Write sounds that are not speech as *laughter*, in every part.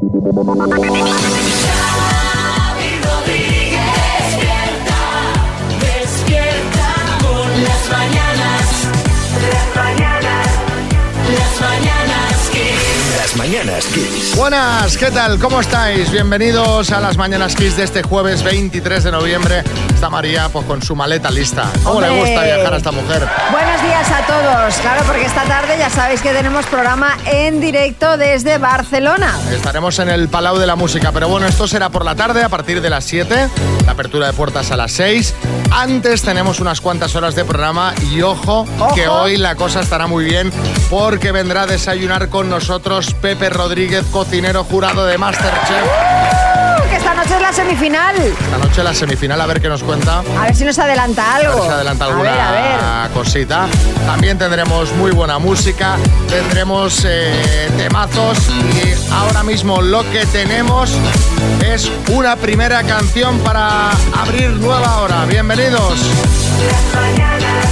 Shut up. Mañanas Kiss. Buenas, ¿qué tal? ¿Cómo estáis? Bienvenidos a las Mañanas Kiss de este jueves 23 de noviembre. Está María pues con su maleta lista. ¿Cómo le Hombre. gusta viajar a esta mujer? Buenos días a todos. Claro, porque esta tarde ya sabéis que tenemos programa en directo desde Barcelona. Estaremos en el Palau de la Música, pero bueno, esto será por la tarde a partir de las 7, la apertura de puertas a las 6. Antes tenemos unas cuantas horas de programa y ojo, Ojo. que hoy la cosa estará muy bien porque vendrá a desayunar con nosotros Pepe Rodríguez, cocinero jurado de Masterchef. ¡Uh! Que esta noche es la semifinal. Esta noche la semifinal, a ver qué nos cuenta. A ver si nos adelanta A algo. ver si adelanta alguna A ver, a ver. cosita. También tendremos muy buena música, tendremos eh, temazos y ahora mismo lo que tenemos es una primera canción para abrir nueva hora. Bienvenidos. Las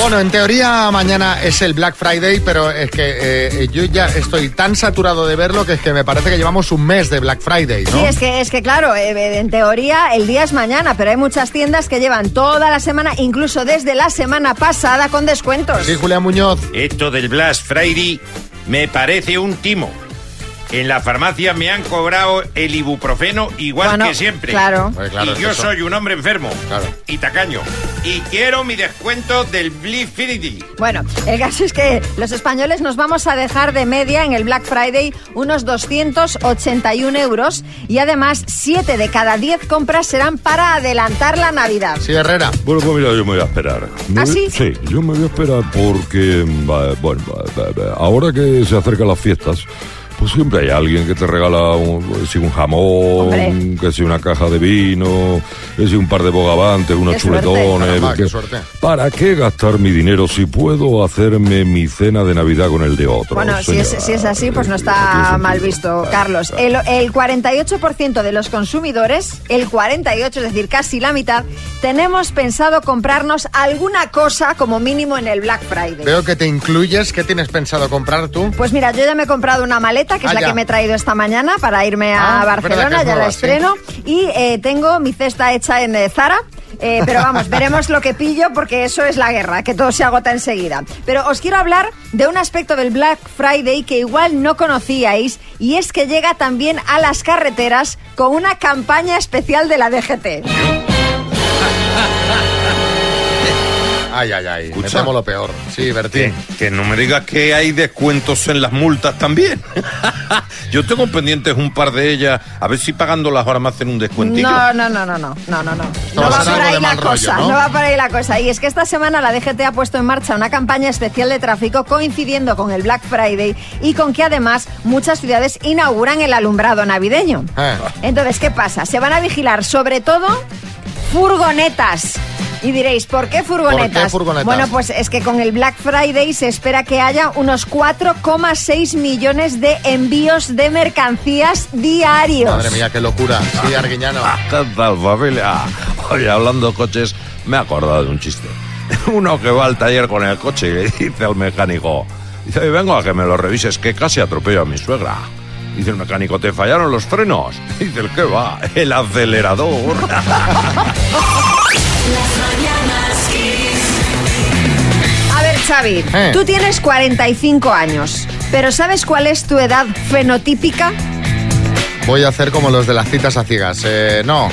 Bueno, en teoría mañana es el Black Friday, pero es que eh, yo ya estoy tan saturado de verlo que es que me parece que llevamos un mes de Black Friday, ¿no? Sí, es que, es que claro, eh, en teoría el día es mañana, pero hay muchas tiendas que llevan toda la semana, incluso desde la semana pasada, con descuentos. Sí, Julián Muñoz. Esto del Black Friday me parece un timo. En la farmacia me han cobrado el ibuprofeno igual Bueno, que siempre. claro. Pues claro, y yo eso- soy un hombre enfermo Claro. y tacaño. Y quiero mi descuento del Black Friday. Bueno, el caso es que los españoles nos vamos a dejar de media en el Black Friday unos 281 euros y además 7 de cada 10 compras serán para adelantar la Navidad. Sí, Herrera. Bueno, pues mira, yo me voy a esperar. Me ¿Ah, voy- sí? Sí, yo me voy a esperar porque, va, bueno, ahora que se acercan las fiestas, pues siempre hay alguien que te regala un, si un jamón, Hombre. que si una caja de vino, que si un par de bogavantes, unos Qué chuletones. Caramba, que- qué suerte. ¿Para qué gastar mi dinero si puedo hacerme mi cena de Navidad con el de otro? Bueno, si es, señora? si es así, pues no está mal visto, Carlos. El, el 48% de los consumidores, el 48, es decir, casi la mitad, tenemos pensado comprarnos alguna cosa como mínimo en el Black Friday. Veo que te incluyes. ¿Qué tienes pensado comprar tú? Pues mira, yo ya me he comprado una maleta, que es Ah, la ya. que me he traído esta mañana para irme a Ah, Barcelona, ya la sí. estreno. Y eh, tengo mi cesta hecha en eh, Zara. eh, pero vamos, *laughs* veremos lo que pillo porque eso es la guerra, que todo se agota enseguida. Pero os quiero hablar de un aspecto del Black Friday que igual no conocíais y es que llega también a las carreteras con una campaña especial de la DGT. *laughs* Ay, ay, ay. Escucha. lo peor. Sí, Bertín. Que, que no me digas que hay descuentos en las multas también. *laughs* yo tengo pendientes un par de ellas. A ver si pagándolas ahora me hacen un descuentillo. No, no, no, no, no, no, no, no. No va por ahí la rollo, cosa, ¿no? ¿no? va por ahí la cosa. Y es que esta semana la DGT ha puesto en marcha una campaña especial de tráfico coincidiendo con el Black Friday y con que además muchas ciudades inauguran el alumbrado navideño. Eh. Entonces, ¿qué pasa? Se van a vigilar sobre todo furgonetas. Y diréis, ¿por qué furgonetas? ¿Por qué furgonetas? Bueno, pues es que con el Black Friday se espera que haya unos 4,6 millones de envíos de mercancías diarios. Madre mía, qué locura. Sí, Arguiñano. ¿Qué tal, familia? Oye, hablando de coches, me he acordado de un chiste. *laughs* Uno que va al taller con el coche y le dice al mecánico, dice, vengo a que me lo revises, que casi atropello a mi suegra. Dice el mecánico, ¿te fallaron los frenos? *laughs* Dice el que va, el acelerador. *laughs* A ver, Xavi, Eh. tú tienes 45 años, pero ¿sabes cuál es tu edad fenotípica? Voy a hacer como los de las citas a ciegas. Eh, no,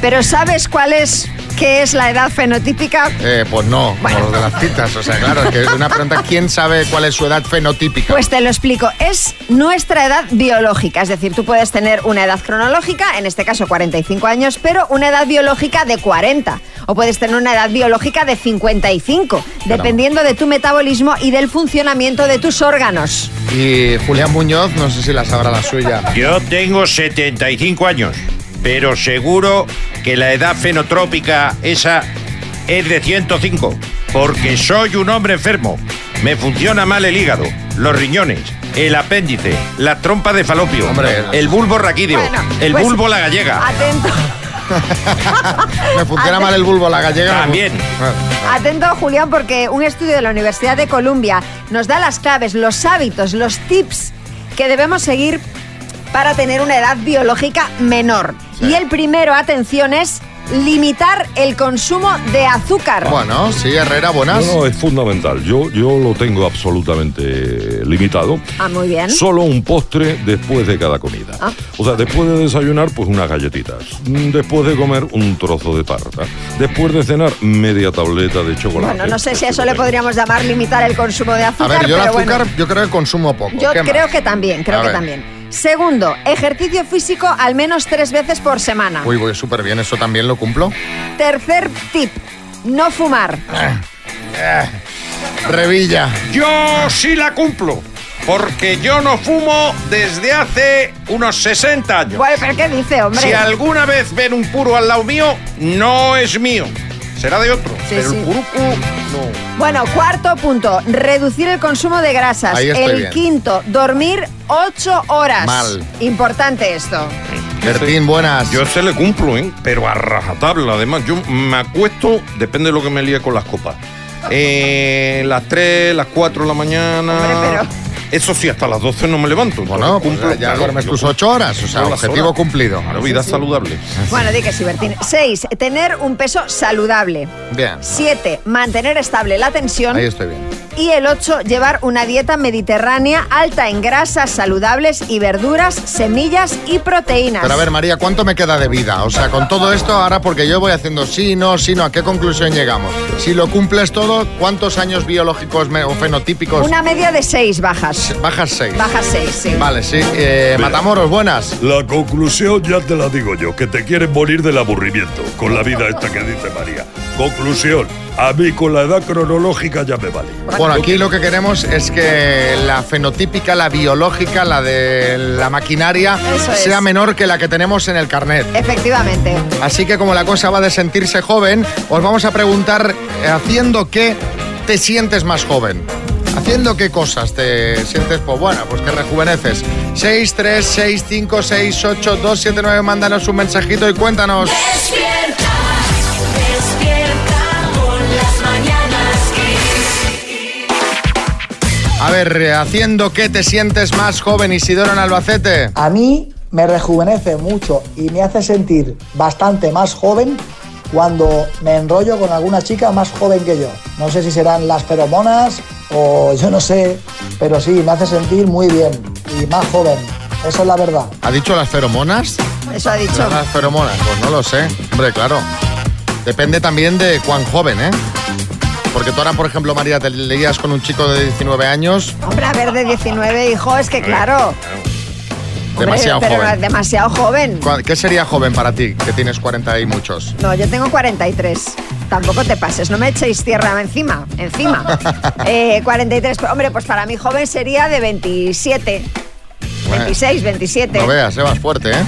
¿Pero sabes cuál es, qué es la edad fenotípica? eh, pues no, como los de las citas. O sea, claro, es que es una pregunta, ¿quién sabe cuál es su edad fenotípica? Pues te lo explico, es nuestra edad biológica, es decir, tú puedes tener una edad cronológica, en este caso 45 años, pero una edad biológica de 40, o puedes tener una edad biológica de 55, dependiendo de tu metabolismo y del funcionamiento de tus órganos. Y Julián Muñoz, no sé si la sabrá la suya. Yo tengo 75 años, pero seguro que la edad fenotrópica esa es de 105, porque soy un hombre enfermo. Me funciona mal el hígado, los riñones, el apéndice, la trompa de falopio, Hombre. el bulbo raquídeo, Bueno, el pues, bulbo la gallega. Atento. *laughs* Me funciona mal el bulbo, la gallega. También. Atento, Julián, porque un estudio de la Universidad de Columbia nos da las claves, los hábitos, los tips que debemos seguir para tener una edad biológica menor. Sí. Y el primero, atención, es limitar el consumo de azúcar. Bueno, sí, Herrera, buenas. No, es fundamental. Yo, yo lo tengo absolutamente limitado. Ah, muy bien. Solo un postre después de cada comida. Ah. O sea, después de desayunar, pues unas galletitas. Mm, Después de comer, un trozo de tarta. Después de cenar, media tableta de chocolate. Bueno, no sé si a eso le podríamos llamar limitar el consumo de A azúcar, ver, yo el pero azúcar, bueno. yo creo que consumo poco. Yo ¿Qué creo más? que también, creo A que ver. también. Segundo, ejercicio físico al menos tres veces por semana. Uy, voy súper bien, eso también lo cumplo. Tercer tip, no fumar. Revilla. Yo sí la cumplo. Porque yo no fumo desde hace unos 60 años. Bueno, pero ¿qué dice, hombre? Si alguna vez ven un puro al lado mío, no es mío. Será de otro. Sí, pero sí. el purucu, no. Bueno, cuarto punto, reducir el consumo de grasas. Ahí estoy el bien. quinto, dormir ocho horas. Mal. Importante esto. Bertín, buenas. Yo se le cumplo, ¿eh? Pero a rajatabla. Además, yo me acuesto, depende de lo que me líe con las copas. Eh, las 3, las 4 de la mañana. Hombre, pero- Eso sí, hasta las 12 no me levanto. Bueno, pues cumplo, ya duermes tus cumplo ocho horas, o sea, objetivo horas. cumplido. Claro, vida saludable. Bueno, di que sí, Bertín. Seis, tener un peso saludable. Bien. Siete, mantener estable la tensión. Ahí estoy bien. Y el 8, llevar una dieta mediterránea alta en grasas saludables y verduras, semillas y proteínas. Pero a ver, María, ¿cuánto me queda de vida? O sea, con todo esto, ahora porque yo voy haciendo sí, no, sí, no, ¿a qué conclusión llegamos? Si lo cumples todo, ¿cuántos años biológicos o fenotípicos? Una media de 6 bajas. Bajas seis. Bajas 6, sí. Vale, sí. Eh, Matamoros, buenas. La conclusión ya te la digo yo, que te quieres morir del aburrimiento con la vida esta que dice María. Conclusión, a mí con la edad cronológica ya me vale. Bueno, aquí lo que queremos es que la fenotípica, la biológica, la de la maquinaria, Eso es. sea menor que la que tenemos en el carnet. Efectivamente. Así que como la cosa va de sentirse joven, os vamos a preguntar, eh, ¿haciendo qué te sientes más joven? ¿Haciendo qué cosas te sientes, pues bueno, pues que rejuveneces? 6, 3, 6, 5, 6, 8, 2, 7, 9, mándanos un mensajito y cuéntanos. Despierta A ver, ¿haciendo qué te sientes más joven, Isidoro en Albacete? A mí me rejuvenece mucho y me hace sentir bastante más joven cuando me enrollo con alguna chica más joven que yo. No sé si serán las feromonas o yo no sé, pero sí, me hace sentir muy bien y más joven. Eso es la verdad. ¿Ha dicho las feromonas? Eso ha dicho. Las feromonas, pues no lo sé. Hombre, claro. Depende también de cuán joven, ¿eh? Porque tú ahora, por ejemplo, María, te leías con un chico de 19 años, Hombre, a ver, de 19, hijo, es que claro. Hombre, demasiado pero joven. demasiado joven. ¿Cuál- ¿Qué sería joven para ti, que tienes 40 y muchos? No, yo tengo 43. Tampoco te pases, no me echéis tierra encima, encima. *laughs* Eh, 43, pero, hombre, pues para mí joven sería de 27. Bueno. 26, 27. No veas, eh, vas fuerte, ¿eh?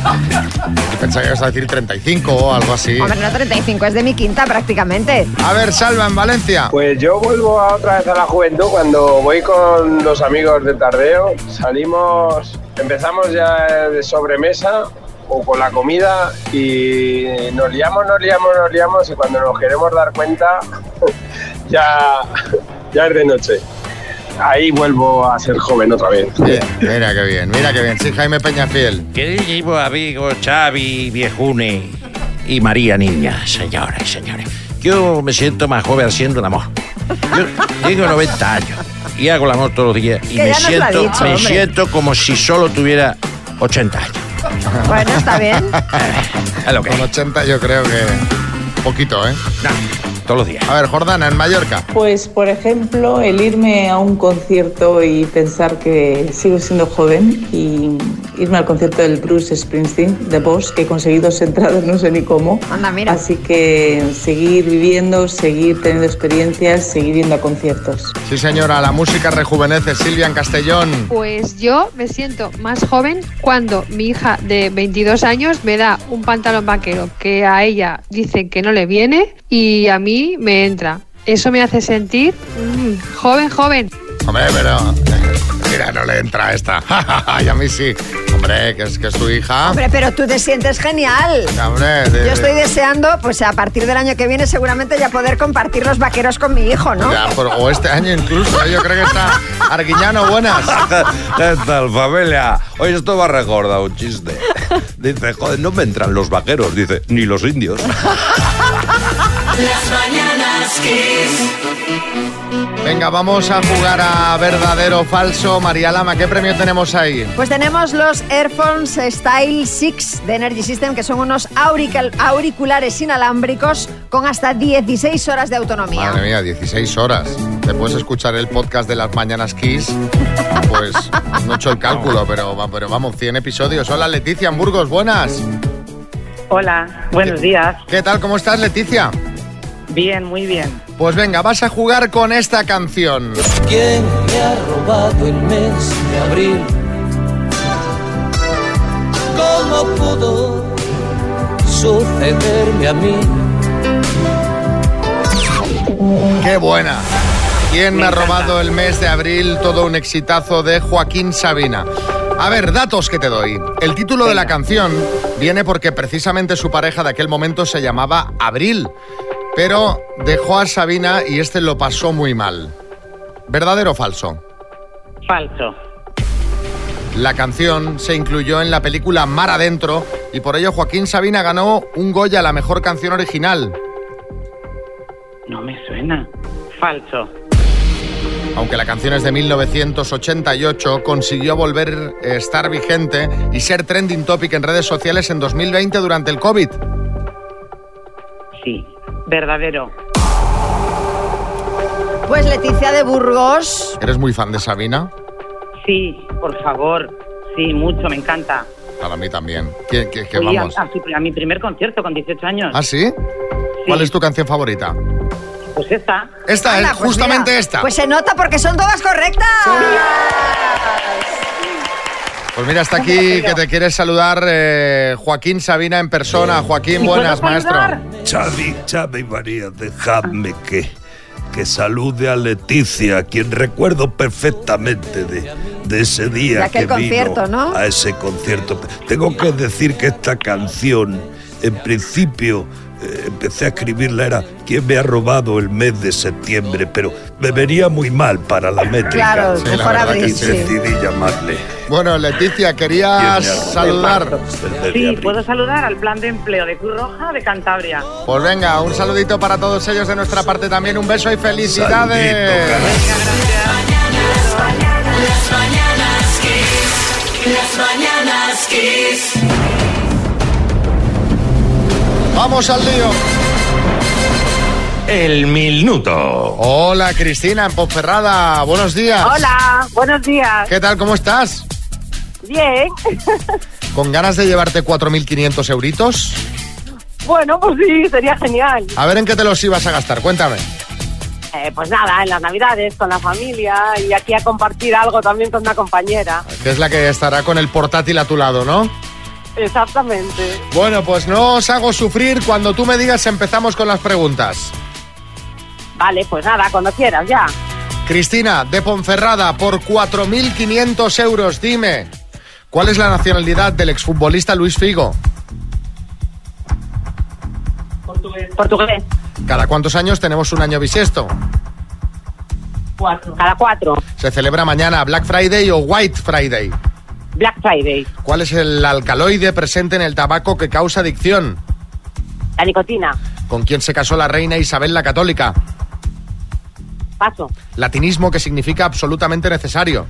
Yo pensaba que ibas a decir 35 o algo así. Hombre, no 35, es de mi quinta prácticamente. A ver, Salva, en Valencia. Pues yo vuelvo a otra vez a la juventud cuando voy con los amigos de tardeo. Salimos, empezamos ya de sobremesa o con la comida y nos liamos, nos liamos, nos liamos y cuando nos queremos dar cuenta *laughs* ya, ya es de noche. Ahí vuelvo a ser joven otra vez. Bien, mira qué bien, mira qué bien. Sí, Jaime Peñafiel. Querido amigo Xavi Viejune y María Niña, señoras y señores. Yo me siento más joven haciendo el amor. Yo tengo 90 años y hago el amor todos los días y Que me siento, dicho, me siento como si solo tuviera 80 años. Bueno, está bien. *laughs* Con es. 80 yo creo que poquito, ¿eh? No, todos los días. A ver, Jordana, en Mallorca. Pues, por ejemplo, el irme a un concierto y pensar que sigo siendo joven y irme al concierto del Bruce Springsteen, de Boss, que he conseguido dos entradas, no sé ni cómo. Anda, mira. Así que seguir viviendo, seguir teniendo experiencias, seguir yendo a conciertos. Sí, señora, la música rejuvenece. Silvia, en Castellón. Pues yo me siento más joven cuando mi hija de 22 años me da un pantalón vaquero que a ella dicen que no le viene y a mí me entra. Eso me hace sentir mm, joven, joven. Hombre, pero... Mira, no le entra esta. *laughs* y a mí sí. Hombre, que es, que es tu hija. Hombre, pero tú te sientes genial. Hombre, de- Yo estoy deseando, pues a partir del año que viene, seguramente ya poder compartir los vaqueros con mi hijo, ¿no? Ya, por- o este año incluso, ¿eh? yo creo que está *laughs* Arguiñano, buenas. *laughs* ¿Qué tal, familia? Oye, esto me ha recordado un chiste. Dice, joder, no me entran los vaqueros. Dice, ni los indios. Las mañanas Kiss. Venga, vamos a jugar a verdadero o falso. María Lama, ¿qué premio tenemos ahí? Pues tenemos los Airphones Style 6 de Energy System, que son unos auriculares inalámbricos con hasta 16 horas de autonomía. Madre mía, 16 horas. Te puedes escuchar el podcast de las Mañanas Kiss. *laughs* Pues no he hecho el cálculo, pero, pero vamos, 100 episodios. Hola, Leticia en Burgos, buenas. Hola, buenos días. ¿Qué tal? ¿Cómo estás, Leticia? Bien, muy bien. Pues venga, vas a jugar con esta canción. ¿Quién me ha robado el mes de abril? ¿Cómo pudo sucederme a mí? ¡Qué buena! ¿Quién me ha robado el mes de abril? Todo un exitazo de Joaquín Sabina. A ver, datos que te doy. El título de la canción viene porque precisamente su pareja de aquel momento se llamaba Abril, pero dejó a Sabina y este lo pasó muy mal. ¿Verdadero o falso? Falso. La canción se incluyó en la película Mar Adentro y por ello Joaquín Sabina ganó un Goya a la mejor canción original. No me suena. Falso. Aunque la canción es de 1988, consiguió volver a estar vigente y ser trending topic en redes sociales en 2020 durante el COVID. Sí. Verdadero. Pues Leticia de Burgos. ¿Eres muy fan de Sabina? Sí, por favor. Sí, mucho, me encanta. Para mí también. Fui a, vamos. a su- a mi primer concierto con 18 años. ¿Ah, sí? ¿Cuál es tu canción favorita? Pues esta. Esta es pues justamente mira, esta. Pues se nota porque son todas correctas. Pues mira, está aquí que te quieres saludar eh, Joaquín Sabina en persona. Joaquín, ¿Y puedo buenas, maestro. Xavi, Xavi María, dejadme que, que salude a Leticia, a quien recuerdo perfectamente de, de ese día De aquel que vino concierto, ¿no? a ese concierto. Tengo que decir que esta canción, en principio, empecé a escribirla, era ¿Quién me ha robado el mes de septiembre? Pero me venía muy mal para la métrica. Claro, Sí, la mejor y sí. decidí llamarle. Bueno, Leticia, ¿Quién querías saludar. Sí, puedo saludar al plan de empleo de Cruz Roja de Cantabria. Pues venga, un saludito para todos ellos de nuestra parte también. Un beso y felicidades. Saludito, Las mañanas Kiss. Vamos al lío. El minuto. Hola, Cristina, en Ponferrada. Buenos días. Hola, buenos días. ¿Qué tal? ¿Cómo estás? Bien. *laughs* ¿Con ganas de llevarte 4.500 euritos? Bueno, pues sí, sería genial. A ver en qué te los ibas a gastar, cuéntame. Eh, pues nada, en las navidades, con la familia y aquí a compartir algo también con una compañera. Que es la que estará con el portátil a tu lado, ¿no? Exactamente. Bueno, pues no os hago sufrir. Cuando tú me digas empezamos con las preguntas. Vale, pues nada, cuando quieras, ya. Cristina, de Ponferrada, por 4.500 euros, dime, ¿cuál es la nacionalidad del exfutbolista Luis Figo? Portugués. ¿Cada cuántos años tenemos un año bisiesto? Cuatro. Cada cuatro. ¿Se celebra mañana Black Friday o White Friday? Black Friday. ¿Cuál es el alcaloide presente en el tabaco que causa adicción? La nicotina. ¿Con quién se casó la reina Isabel la Católica? Paso. Latinismo que significa absolutamente necesario.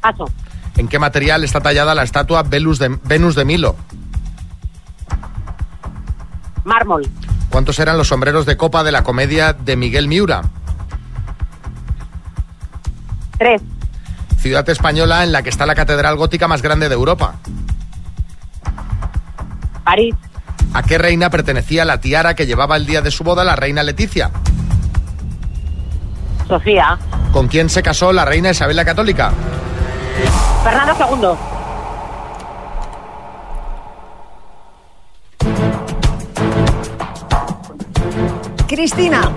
Paso. ¿En qué material está tallada la estatua Venus de, Venus de Milo? Mármol. ¿Cuántos eran los sombreros de copa de la comedia de Miguel Miura? Tres. Ciudad española en la que está la catedral gótica más grande de Europa. París. ¿A qué reina pertenecía la tiara que llevaba el día de su boda la reina Leticia? Sofía. ¿Con quién se casó la reina Isabel la Católica? Fernando II. Cristina,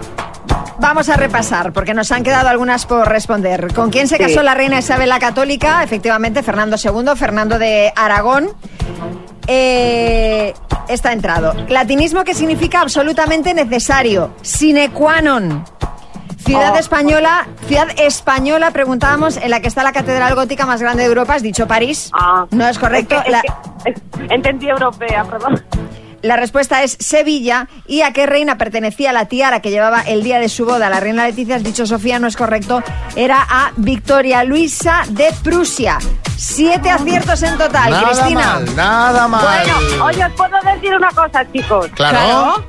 vamos a repasar, porque nos han quedado algunas por responder. ¿Con quién se Sí. casó la reina Isabel la Católica? Efectivamente, Fernando II, Fernando de Aragón. Eh, está entrado. Latinismo que significa absolutamente necesario. Sine qua non. Ciudad Oh. española, ciudad española, preguntábamos, en la que está la catedral gótica más grande de Europa, has dicho París. Ah. No es correcto. Es que- es La- que- es- entendí europea, perdón. La respuesta es Sevilla. ¿Y a qué reina pertenecía la tiara que llevaba el día de su boda? La reina Leticia, has dicho Sofía, no es correcto. Era a Victoria Luisa de Prusia. Siete aciertos en total, Nada Cristina. mal, nada mal. Bueno, oye, os puedo decir una cosa, chicos. Claro.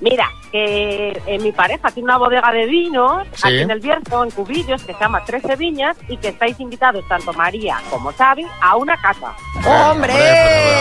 Mira, que eh, mi pareja tiene una bodega de vinos Sí. aquí en el Bierzo, en Cubillos, que se llama Trece Viñas y que estáis invitados, tanto María como Xavi, a una casa. ¡Hombre!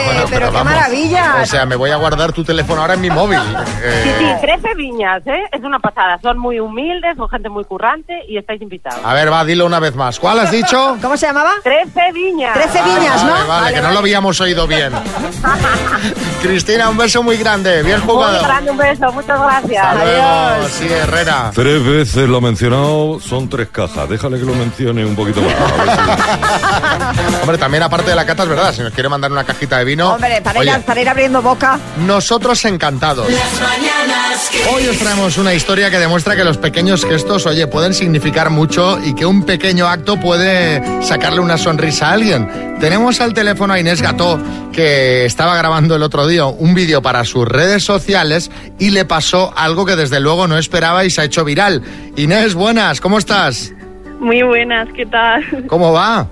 Bueno, pero, qué vamos. maravilla. O sea, me voy a guardar tu teléfono ahora en mi móvil. Eh, Sí, sí, Trece Viñas, ¿eh? Es una pasada. Son muy humildes, son gente muy currante y estáis invitados. A ver, va, dilo una vez más. ¿Cuál has dicho? *laughs* ¿Cómo se llamaba? Trece Viñas. Trece Vale, viñas, vale, ¿no? Vale, que no lo habíamos oído bien. *laughs* Cristina, un beso muy grande. Bien Muy jugado. grande, un beso, muchas gracias. Hasta luego. Sí, Herrera. Tres veces lo ha mencionado, son tres cajas. Déjale que lo mencione un poquito más. Si- Hombre, también aparte de la cata, es verdad, si nos quiere mandar una cajita de vino. Hombre, para ir, oye, para ir abriendo boca. nosotros encantados. Las mañanas Kiss. Hoy os traemos una historia que demuestra que los pequeños gestos, oye, pueden significar mucho y que un pequeño acto puede sacarle una sonrisa a alguien. Tenemos al teléfono a Inés Gató, que estaba grabando el otro día un vídeo para sus redes sociales y le pasó algo que desde luego no esperaba y se ha hecho viral. Inés, buenas, ¿cómo estás? Muy buenas, ¿qué tal? ¿Cómo va?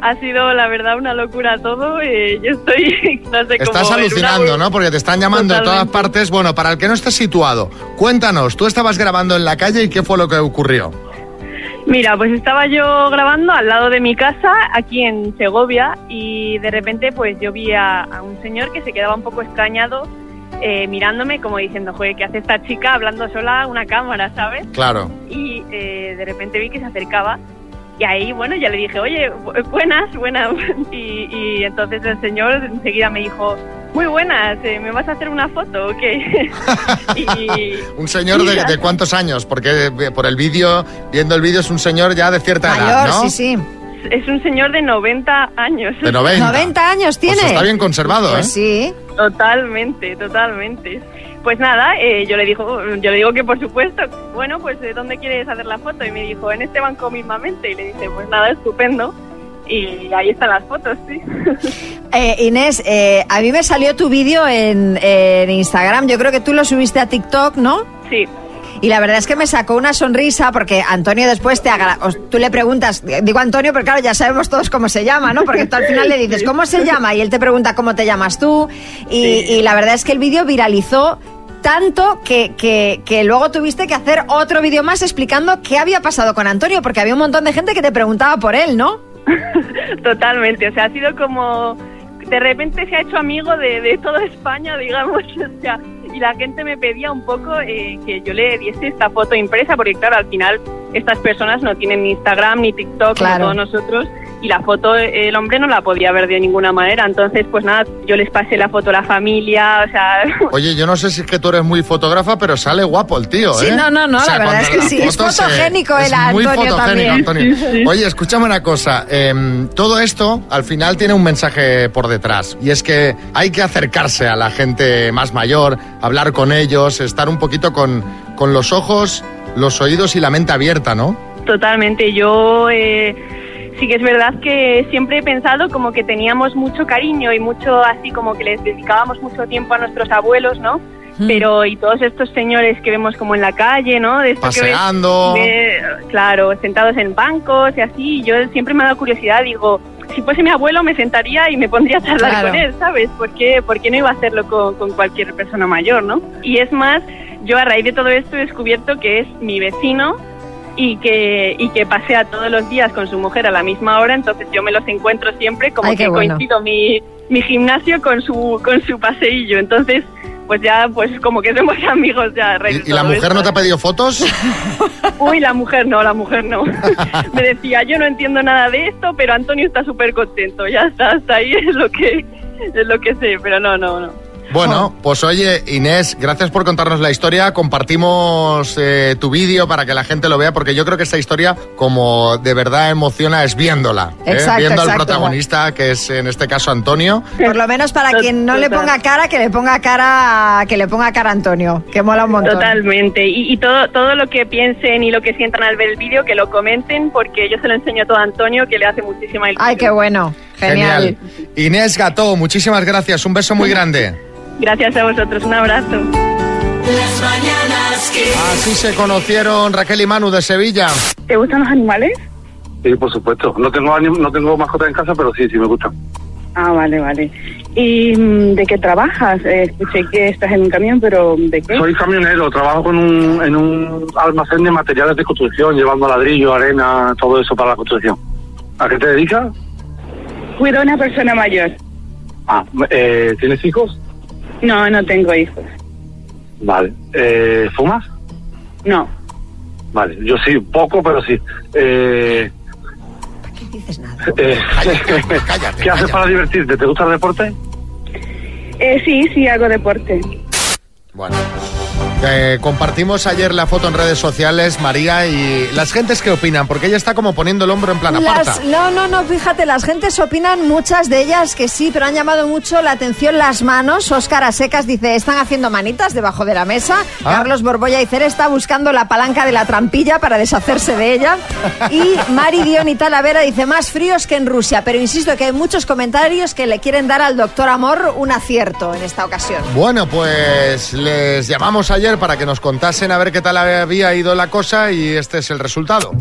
Ha sido, la verdad, una locura todo. eh, yo estoy, *laughs* no sé cómo... Estás una alucinando, bur- ¿no? Porque te están llamando de todas Totalmente. partes. Bueno, para el que no esté situado, cuéntanos, tú estabas grabando en la calle y qué fue lo que ocurrió. Mira, pues estaba yo grabando al lado de mi casa, aquí en Segovia, y de repente pues yo vi a, a un señor que se quedaba un poco extrañado eh, mirándome como diciendo, joder, ¿qué hace esta chica hablando sola a una cámara, ¿sabes? Claro. y eh, de repente vi que se acercaba y ahí, bueno, ya le dije, oye, bu- buenas, buenas. *laughs* Y, y entonces el señor enseguida me dijo, muy buenas, eh, ¿me vas a hacer una foto o qué? *laughs* *laughs* y, Un señor de, de cuántos años, porque eh, por el vídeo, viendo el vídeo, es un señor ya de cierta edad, ¿no? Sí, sí. Es un señor de 90 años. De 90. 90 años tiene. Pues está bien conservado, Pues ¿eh? sí. Totalmente, totalmente. Pues nada, eh, yo le digo, yo le digo que por supuesto. Bueno, pues ¿de ¿dónde quieres hacer la foto? Y me dijo, en este banco mismamente. Y le dije, pues nada, estupendo. Y ahí están las fotos, sí. *laughs* Eh, Inés, eh, a mí me salió tu vídeo en, en Instagram. Yo creo que tú lo subiste a TikTok, ¿no? Sí. Y la verdad es que me sacó una sonrisa porque Antonio después te agra- tú le preguntas, digo Antonio, pero claro, ya sabemos todos cómo se llama, ¿no? Porque tú al final le dices, ¿cómo se llama? Y él te pregunta cómo te llamas tú. Y, y la verdad es que el vídeo viralizó tanto que, que, que luego tuviste que hacer otro vídeo más explicando qué había pasado con Antonio, porque había un montón de gente que te preguntaba por él, ¿no? *laughs* Totalmente, o sea, ha sido como de repente se ha hecho amigo de, de toda España, digamos, *laughs* o sea, y la gente me pedía un poco eh, que yo le diese esta foto impresa, porque claro, al final estas personas no tienen ni Instagram ni TikTok Claro. como todos nosotros, y la foto eh, el hombre no la podía ver de ninguna manera, entonces pues nada, yo les pasé la foto a la familia, o sea, *laughs* Oye, yo no sé si es que tú eres muy fotógrafa, pero sale guapo el tío, Sí, ¿eh? no, no, no, la verdad es que sí, es se- fotogénico es el muy Antonio fotogénico, también. Antonio. Sí, sí. Oye, escúchame una cosa. em, todo esto, al final, tiene un mensaje por detrás. Y es que hay que acercarse a la gente más mayor, hablar con ellos, estar un poquito con, con los ojos, los oídos y la mente abierta, ¿no? Totalmente. Yo eh, sí que es verdad que siempre he pensado como que teníamos mucho cariño y mucho así como que les dedicábamos mucho tiempo a nuestros abuelos, ¿no? Pero y todos estos señores que vemos como en la calle, ¿no? De esto que ves- Paseando. de- claro, sentados en bancos y así. Yo siempre me ha dado curiosidad, digo, si fuese mi abuelo me sentaría y me pondría a charlar Claro. con él, ¿sabes? ¿Por qué, por qué no iba a hacerlo con, con cualquier persona mayor, no? Y es más, yo a raíz de todo esto he descubierto que es mi vecino y que, y que pasea todos los días con su mujer a la misma hora, entonces yo me los encuentro siempre como Ay, que bueno. coincido mi, mi gimnasio con su, con su paseillo, entonces pues ya pues como que somos *laughs* amigos ya ¿Y, y la mujer esto. no te ha pedido fotos? *laughs* Uy, la mujer no, la mujer no. *laughs* Me decía, yo no entiendo nada de esto, pero Antonio está súper contento. Ya está, hasta ahí es lo que es lo que sé, pero no, no, no. Bueno, pues oye, Inés, gracias por contarnos la historia. Compartimos eh, tu vídeo para que la gente lo vea, porque yo creo que esta historia, como de verdad emociona, es viéndola. ¿eh? Exacto, Viendo al exacto. protagonista, que es en este caso Antonio. Por lo menos para quien no le ponga cara, que le ponga cara, que le ponga cara a Antonio, que mola un montón. Totalmente. Y, y todo, todo lo que piensen y lo que sientan al ver el vídeo, que lo comenten, porque yo se lo enseño todo a Antonio, que le hace muchísima ilusión. Ay, qué bueno. Genial. Inés Gató, muchísimas gracias. Un beso muy *laughs* grande. Gracias a vosotros, un abrazo. Las mañanas Kiss. Así se conocieron Raquel y Manu de Sevilla. ¿Te gustan los animales? Sí, por supuesto. No tengo anim- no tengo mascota en casa, pero sí, sí me gustan. Ah, vale, vale. ¿Y mm, de qué trabajas? Eh, escuché que estás en un camión, pero ¿de qué? Soy camionero, trabajo con un, en un almacén de materiales de construcción, llevando ladrillo, arena, todo eso para la construcción. ¿A qué te dedicas? Cuido a una persona mayor. Ah, eh, ¿tienes hijos? No, no tengo hijos. Vale. Eh, ¿Fumas? No. Vale, yo sí, poco, pero sí. Eh, ¿Qué dices nada? eh, *laughs* ¿Qué haces para divertirte? ¿Te gusta el deporte? Eh, sí, sí, hago deporte. Bueno. Eh, compartimos ayer la foto en redes sociales, María, y las gentes que opinan, porque ella está como poniendo el hombro en plan aparta. Las- no, no, no, fíjate, las gentes opinan, muchas de ellas que sí, pero han llamado mucho la atención las manos. Óscar Asecas dice, están haciendo manitas debajo de la mesa. Ah. Carlos Borbolla y Cere está buscando la palanca de la trampilla para deshacerse de ella. *laughs* Y Mari Dion y Talavera dice, más fríos que en Rusia, pero insisto que hay muchos comentarios que le quieren dar al doctor Amor un acierto en esta ocasión. Bueno, pues les llamamos ayer para que nos contasen a ver qué tal había ido la cosa y este es el resultado.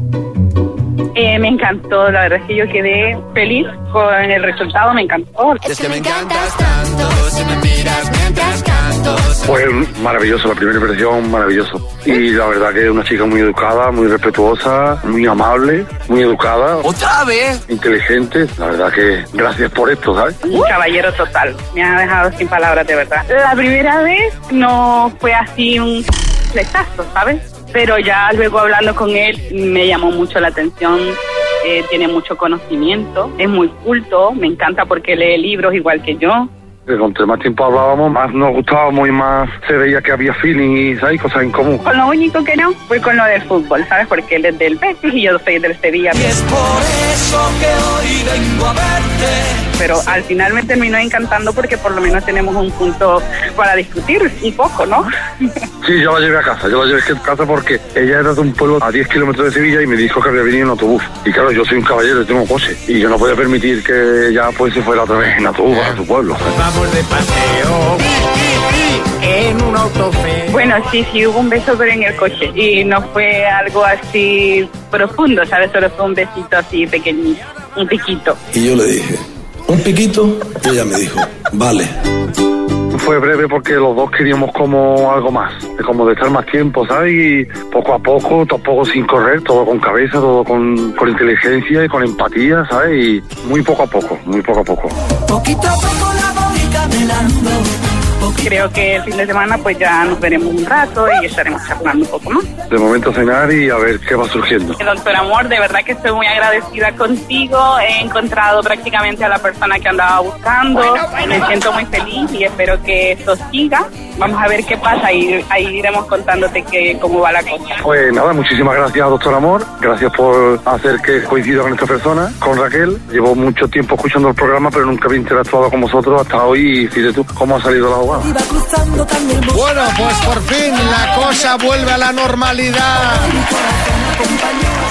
Eh, me encantó, la verdad es que yo quedé feliz con el resultado, me encantó. Es que me encantas tanto, si me miras mientras Pues maravilloso, la primera impresión, maravilloso. Y la verdad que es una chica muy educada, muy respetuosa, muy amable, muy educada. ¿Otra vez? Inteligente. La verdad que gracias por esto, ¿sabes? Un caballero total. Me ha dejado sin palabras, de verdad. La primera vez no fue así un flechazo, ¿sabes? Pero ya luego hablando con él me llamó mucho la atención. eh, tiene mucho conocimiento, es muy culto, me encanta porque lee libros igual que yo. Que Contra más tiempo hablábamos, más nos gustábamos y más se veía que había feeling y ¿sabes? cosas en común. Con lo único que no fue con lo del fútbol, ¿sabes? Porque él es del Betis y yo soy del Sevilla. Por eso que hoy vengo a verte. Pero al final me terminó encantando porque por lo menos tenemos un punto para discutir un poco, ¿no? Sí, yo la llevé a casa, yo la llevé a casa porque ella era de un pueblo a 10 kilómetros de Sevilla y me dijo que había venido en autobús. Y claro, yo soy un caballero y tengo coche. Y yo no podía permitir que ella pues se fuera otra vez en autobús a su pueblo. Vamos de paseo en un autofe. Bueno, sí, sí, hubo un beso, pero en el coche. Y no fue algo así profundo, ¿sabes? Solo fue un besito así pequeñito, un piquito. Y yo le dije, ¿un piquito? Y ella me dijo, vale. Fue breve porque los dos queríamos como algo más, como de estar más tiempo, ¿sabes? Y poco a poco, tampoco sin correr, todo con cabeza, todo con, con inteligencia y con empatía, ¿sabes? Y muy poco a poco, muy poco a poco. Poquito a poco la voy caminando. Creo que el fin de semana pues ya nos veremos un rato y estaremos charlando un poco más. De momento cenar y a ver qué va surgiendo. Doctor Amor, de verdad que estoy muy agradecida contigo. He encontrado prácticamente a la persona que andaba buscando. Me siento muy feliz y espero que esto siga. Vamos a ver qué pasa y ahí iremos contándote que, cómo va la cosa. Pues nada, muchísimas gracias, doctor Amor. Gracias por hacer que coincida con esta persona, con Raquel. Llevo mucho tiempo escuchando el programa, pero nunca había interactuado con vosotros hasta hoy. Y fíjate tú cómo ha salido la jugada. Bueno, pues por fin la cosa vuelve a la normalidad.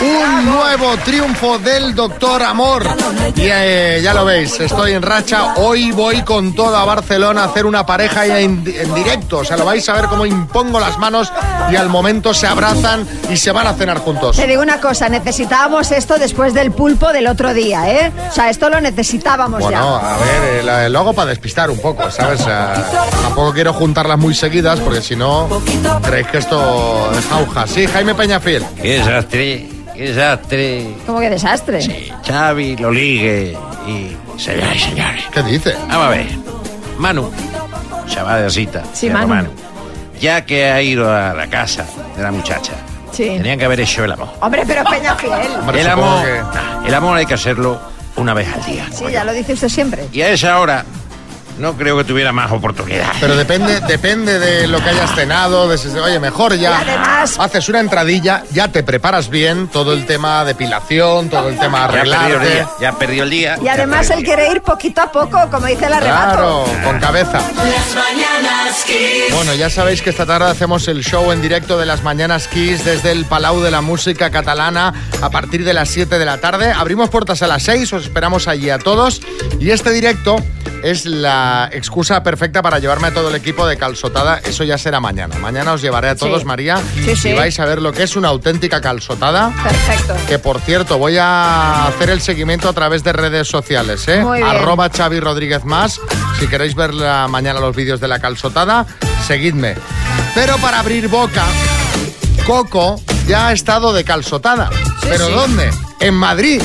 Un nuevo triunfo del Doctor Amor. Y eh, ya lo veis, estoy en racha. Hoy voy con toda Barcelona a hacer una pareja ya en, en directo. O sea, lo vais a ver cómo impongo las manos y al momento se abrazan y se van a cenar juntos. Te digo una cosa, necesitábamos esto después del pulpo del otro día, ¿eh? O sea, esto lo necesitábamos Bueno, ya. a ver, el, el logo para despistar un poco, ¿sabes? Sea, tampoco quiero juntarlas muy seguidas porque si no, creéis que esto es jauja. Sí, Jaime Peñafiel. Qué desastre, qué desastre. ¿Cómo que desastre? Xavi, lo ligue y... Señores señores. ¿Qué dice? Vamos a ver. Manu, chavadecita. Sí, se llama Manu. Ya que ha ido a la casa de la muchacha, Sí. tenían que haber hecho el amor. Hombre, pero Peñafiel. *laughs* el amor, el amor hay que hacerlo una vez al día. Sí, ya lo dice usted siempre. Y a esa hora no creo que tuviera más oportunidad. Pero depende, depende de lo que hayas cenado, de si- oye, mejor ya Y además- haces una entradilla, ya te preparas bien todo el tema depilación, todo el tema Ya perdió el arreglarte. día. Ya perdió el día. Y además él quiere ir poquito a poco, como dice el arrebato. Claro, con cabeza. Las mañanas Kiss. Bueno, ya sabéis que esta tarde hacemos el show en directo de las Mañanas Kiss desde el Palau de la Música Catalana a partir de las 7 de la tarde. Abrimos puertas a las 6, os esperamos allí a todos. Y este directo es la excusa perfecta para llevarme a todo el equipo de calzotada. Eso ya será mañana. Mañana os llevaré a todos, Sí. María, Sí, sí. y vais a ver lo que es una auténtica calzotada. Perfecto. Que por cierto, voy a hacer el seguimiento a través de redes sociales, ¿eh? Muy bien. Arroba Xavi Rodríguez más. Si queréis ver la- mañana los vídeos de la calzotada, seguidme. Pero para abrir boca, Coco ya ha estado de calzotada. ¿Pero sí. dónde? En Madrid.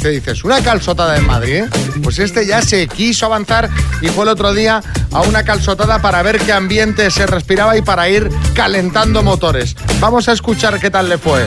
Te dices, ¿una calzotada en Madrid? Pues este ya se quiso avanzar y fue el otro día a una calzotada para ver qué ambiente se respiraba y para ir calentando motores. Vamos a escuchar qué tal le fue.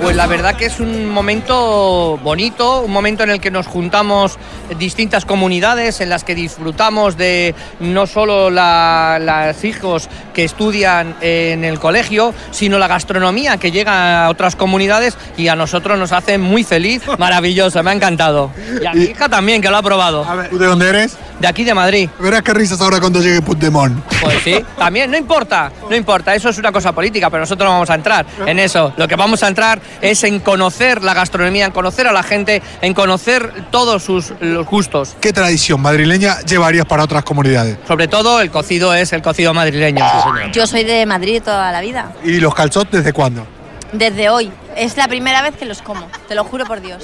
Pues la verdad que es un momento bonito, un momento en el que nos juntamos distintas comunidades, en las que disfrutamos de no solo la- los hijos que estudian en el colegio, sino la gastronomía que llega a otras comunidades y a nosotros nos hace muy feliz, maravilloso, me ha encantado. Y a mi hija también, que lo ha probado. ¿Tú de dónde eres? De aquí de Madrid. Verás qué risas ahora cuando llegue Puigdemont. Pues sí, también, no importa, no importa, eso es una cosa política, pero nosotros no vamos a entrar en eso. Lo que vamos a entrar es en conocer la gastronomía, en conocer a la gente, en conocer todos sus los gustos. ¿Qué tradición madrileña llevarías para otras comunidades? Sobre todo el cocido es el cocido madrileño. Yo soy de Madrid toda la vida, ¿Y los calzots desde cuándo? desde hoy. Es la primera vez que los como, te lo juro por Dios.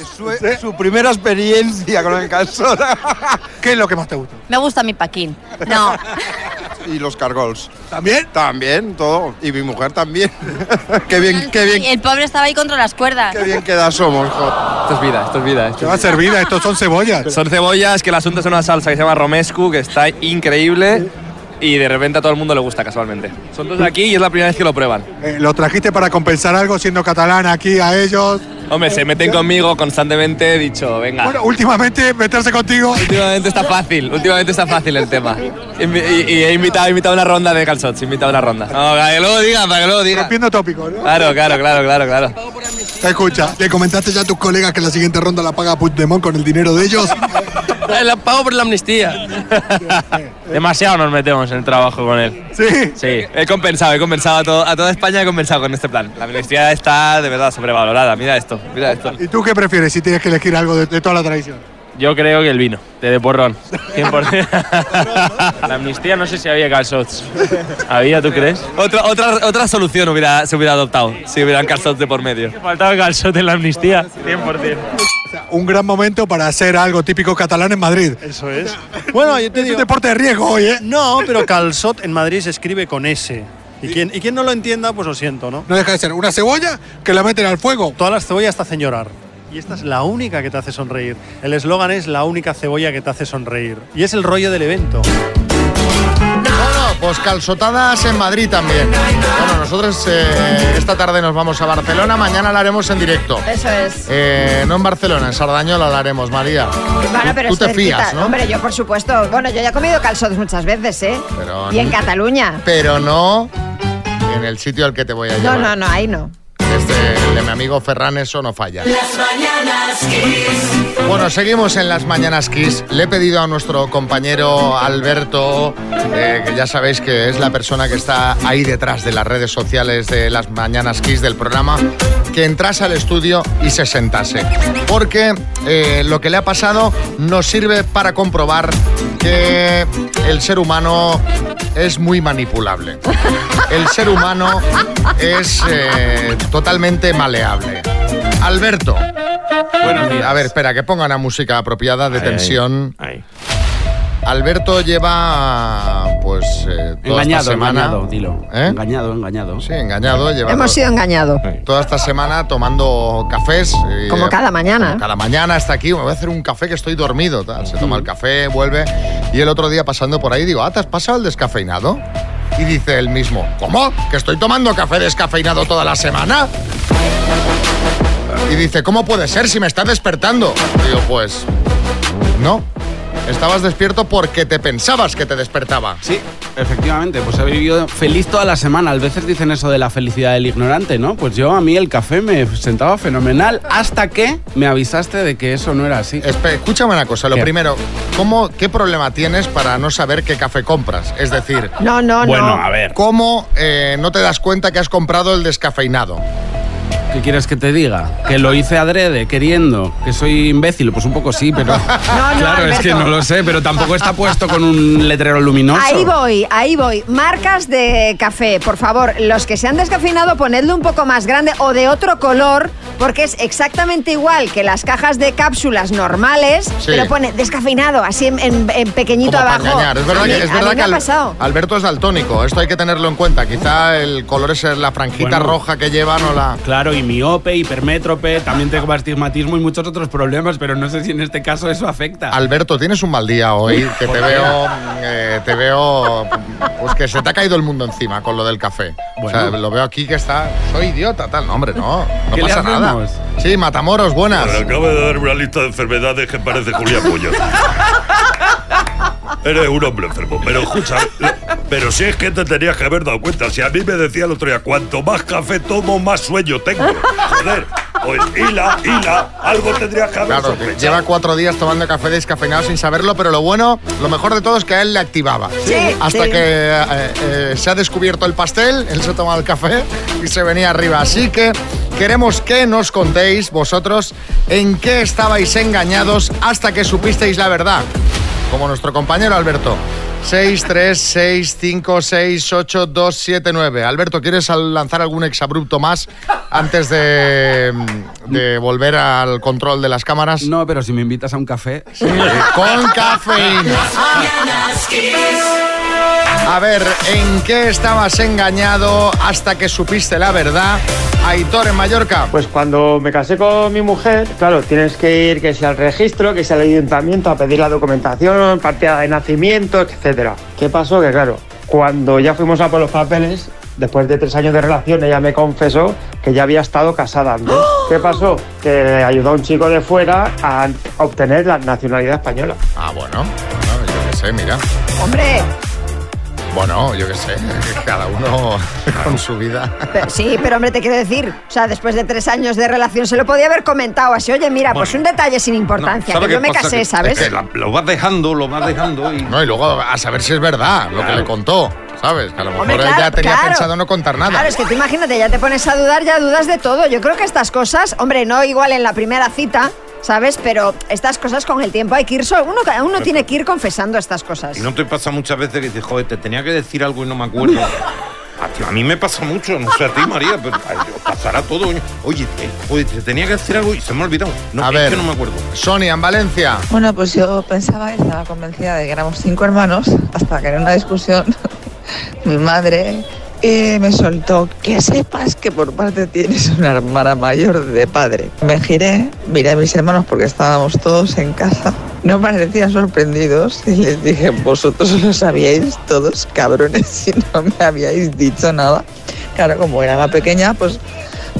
Su primera experiencia con el calzón. *laughs* ¿Qué es lo que más te gusta? Me gusta mi paquín. No, *laughs* Y los cargols. ¿También? También, todo. Y mi mujer también. *laughs* qué bien, qué bien, el pobre estaba ahí contra las cuerdas. qué bien queda somos, joder. Esto es vida, esto es vida. ¿Qué va a ser vida? Estos son cebollas. Son cebollas que el asunto es una salsa que se llama romescu, que está increíble y de repente a todo el mundo le gusta casualmente. Son dos de aquí y es la primera vez que lo prueban. Eh, ¿Lo trajiste para compensar algo siendo catalán aquí a ellos? Hombre, se meten conmigo constantemente, he dicho, venga. Bueno, últimamente meterse contigo. Últimamente está fácil, últimamente está fácil el tema. Invi- Y, y he invitado, he invitado una ronda de calzots, he invitado una ronda. No, para que luego digan, para que luego digan. Rompiendo tópicos, ¿no? Claro, claro, claro, claro, claro. Escucha, ¿le comentaste ya a tus colegas que la siguiente ronda la paga Puigdemont con el dinero de ellos? La pago por la amnistía. Demasiado nos metemos en el trabajo con él. ¿Sí? Sí, he compensado, he compensado a, todo- a toda España, he compensado con este plan. La amnistía está de verdad sobrevalorada, mira esto, mira esto. ¿Y tú qué prefieres si tienes que elegir algo de, de toda la tradición? Yo creo que el vino, de, de porrón. 100%. *laughs* La amnistía no sé si había calzots. ¿Había, tú crees? Otra, otra, otra solución hubiera, se hubiera adoptado, si hubieran calzots de por medio. Faltaba calzot en la amnistía, 100%. Un gran momento para hacer algo típico catalán en Madrid. Eso es. Bueno, yo te Es digo. un deporte de riesgo hoy, ¿eh? No, pero calzot en Madrid se escribe con S. Y quien, y quien no lo entienda, pues lo siento, ¿no? No deja de ser una cebolla que la meten al fuego. Todas las cebollas te hacen llorar. Y esta es la única que te hace sonreír. El eslogan es la única cebolla que te hace sonreír. Y es el rollo del evento. Bueno, pues calzotadas en Madrid también. Bueno, nosotros eh, esta tarde nos vamos a Barcelona, mañana la haremos en directo. Eso es. Eh, no en Barcelona, en Sardañola la haremos, María. Bueno, pero Tú es te cerquita. fías, ¿no? Hombre, yo por supuesto. Bueno, yo ya he comido calzots muchas veces, ¿eh? Pero y en no- Cataluña. Pero no en el sitio al que te voy a No, llevar. no, no, ahí no. El de mi amigo Ferran eso no falla. Las mañanas Kiss. Bueno, seguimos en las Mañanas Kiss. Le he pedido a nuestro compañero Alberto, eh, que ya sabéis que es la persona que está ahí detrás de las redes sociales de las Mañanas Kiss del programa, que entrase al estudio y se sentase. Porque eh, lo que le ha pasado nos sirve para comprobar que el ser humano es muy manipulable. El ser humano es eh, totalmente maleable. Alberto. A ver, espera, que ponga una música apropiada de tensión. Alberto lleva, pues, eh, toda Engañado, esta semana. engañado, dilo. ¿Eh? Engañado, engañado. Sí, engañado. Lleva Hemos sido engañados. toda esta semana tomando cafés. eh, Como cada mañana. como cada mañana hasta aquí. Me voy a hacer un café que estoy dormido. tal. Se toma el café, vuelve. Y el otro día pasando por ahí digo, ah, ¿te has pasado el descafeinado? Y dice él mismo, ¿cómo? ¿Que estoy tomando café descafeinado toda la semana? Y dice, ¿cómo puede ser si me estás despertando? Digo, pues, no. Estabas despierto porque te pensabas que te despertaba. Sí, efectivamente, pues he vivido feliz toda la semana. A veces dicen eso de la felicidad del ignorante, ¿no? Pues yo a mí el café me sentaba fenomenal hasta que me avisaste de que eso no era así. Espe- escúchame una cosa, lo ¿Qué? primero, ¿cómo, ¿qué problema tienes para no saber qué café compras? Es decir, No, no, Bueno, no. a ver, ¿cómo eh, no te das cuenta que has comprado el descafeinado? ¿Qué quieres que te diga? Que lo hice adrede, queriendo, que soy imbécil, pues un poco sí, pero *laughs* claro, es que no lo sé, pero tampoco está puesto con un letrero luminoso. Ahí voy, ahí voy. Marcas de café, por favor, los que se han descafeinado, ponedlo un poco más grande o de otro color, porque es exactamente igual que las cajas de cápsulas normales, Sí. pero pone descafeinado, así en, en- en pequeñito Como para abajo. engañar. Es verdad A mí- que, es a verdad que Al-. Alberto es daltónico, esto hay que tenerlo en cuenta. Quizá el color es la franjita Bueno. roja que llevan o la... Claro, y miope, hipermétrope, también tengo astigmatismo y muchos otros problemas, pero no sé si en este caso eso afecta. Alberto, tienes un mal día hoy, que te veo, eh, te veo, pues que se te ha caído el mundo encima con lo del café. O sea, Bueno. lo veo aquí que está, soy idiota, tal, no, hombre, no, no ¿Qué le pasa nada. hacemos? Sí, Matamoros, buenas. Me acaba de dar una lista de enfermedades que parece Julián Pollo. *laughs* Eres un hombre enfermo. Pero escucha, pero si es que te tenías que haber dado cuenta. Si a mí me decía el otro día, cuanto más café tomo, más sueño tengo. Joder, pues hila, hila, algo tendrías que haber Claro, sospechado. lleva cuatro días tomando café descafeinado sin saberlo, pero lo bueno, lo mejor de todo es que a él le activaba. Sí, Hasta sí. que eh, eh, se ha descubierto el pastel, él se toma el café y se venía arriba. Así que queremos que nos contéis vosotros en qué estabais engañados hasta que supisteis la verdad. Como nuestro compañero Alberto. 6, 3, 6, 5, 6, 8, 2, 7, 9. Alberto, ¿quieres lanzar algún exabrupto más antes de, de volver al control de las cámaras? No, pero si me invitas a un café. Con cafeína. A ver, ¿en qué estabas engañado hasta que supiste la verdad? Aitor en Mallorca. Pues cuando me casé con mi mujer, claro, tienes que ir que sea al registro, que sea al ayuntamiento a pedir la documentación, partida de nacimiento, etcétera. ¿Qué pasó? Que claro, cuando ya fuimos a por los papeles, después de tres años de relación, ella me confesó que ya había estado casada antes. ¿Qué pasó? Que ayudó a un chico de fuera a obtener la nacionalidad española. Ah, bueno, bueno, yo qué sé, mira. Hombre, Bueno, yo qué sé, cada uno con su vida. pero- sí, pero hombre, te quiero decir, o sea, después de tres años de relación se lo podía haber comentado así, oye, mira, pues un detalle sin importancia, ¿sabe que yo me casé, Que- ¿sabes? es que la- lo vas dejando, lo vas dejando y... No, y luego a saber si es verdad lo que le contó, ¿sabes? Que a lo mejor Hombre, ella claro, tenía claro. pensado no contar nada. Claro, es que tú imagínate, ya te pones a dudar, ya dudas de todo. Yo creo que estas cosas, hombre, no igual en la primera cita, ¿sabes? Pero estas cosas con el tiempo hay que ir, so- uno, uno tiene que ir confesando estas cosas. ¿Y no te pasa muchas veces que dices, joder, te tenía que decir algo y no me acuerdo? *laughs* A, ti- a mí me pasa mucho, no sé a ti, María, pero pasará todo. Oye, te, joder, te tenía que decir algo y se me ha olvidado. No, A es ver. que no me acuerdo. Sonia, en Valencia. Bueno, pues yo pensaba y estaba convencida de que éramos cinco hermanos, hasta que en una discusión *laughs* mi madre me soltó que sepas que por parte tienes una hermana mayor de padre. Me giré, miré a mis hermanos porque estábamos todos en casa. No parecían sorprendidos y les dije, vosotros lo sabíais todos, cabrones, *laughs* si no me habíais dicho nada. Claro, como era la pequeña, pues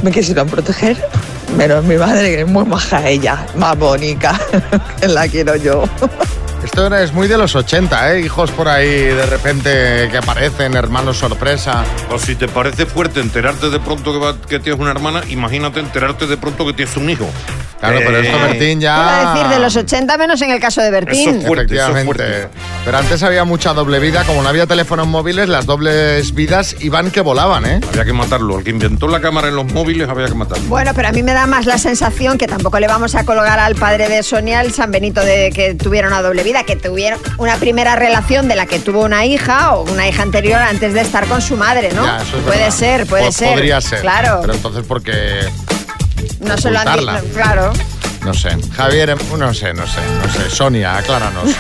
me quisieron proteger. Menos mi madre, que es muy maja ella, más bonita, *laughs* que la quiero yo. *laughs* Esto es muy de los 80, ¿eh? Hijos por ahí de repente que aparecen, hermanos sorpresa. O si te parece fuerte enterarte de pronto que, va- que tienes una hermana, imagínate enterarte de pronto que tienes un hijo. Claro, pero esto Eh, Bertín Iba a ya... decir de los 80 menos en el caso de Bertín. Efectivamente. Pero antes había mucha doble vida, como no había teléfonos móviles, las dobles vidas iban que volaban, ¿eh? Había que matarlo. El que inventó la cámara en los móviles había que matarlo. Bueno, pero a mí me da más la sensación que tampoco le vamos a colgar al padre de Sonia el San Benito de que tuviera una doble vida, que tuviera una primera relación de la que tuvo una hija o una hija anterior antes de estar con su madre, ¿no? Ya, eso es puede verdad. ser, puede ser. Podría ser. Claro. Pero entonces, porque no se lo han dicho. Claro. No sé. Javier, en- no sé, no sé, no sé. Sonia, acláranos. *laughs*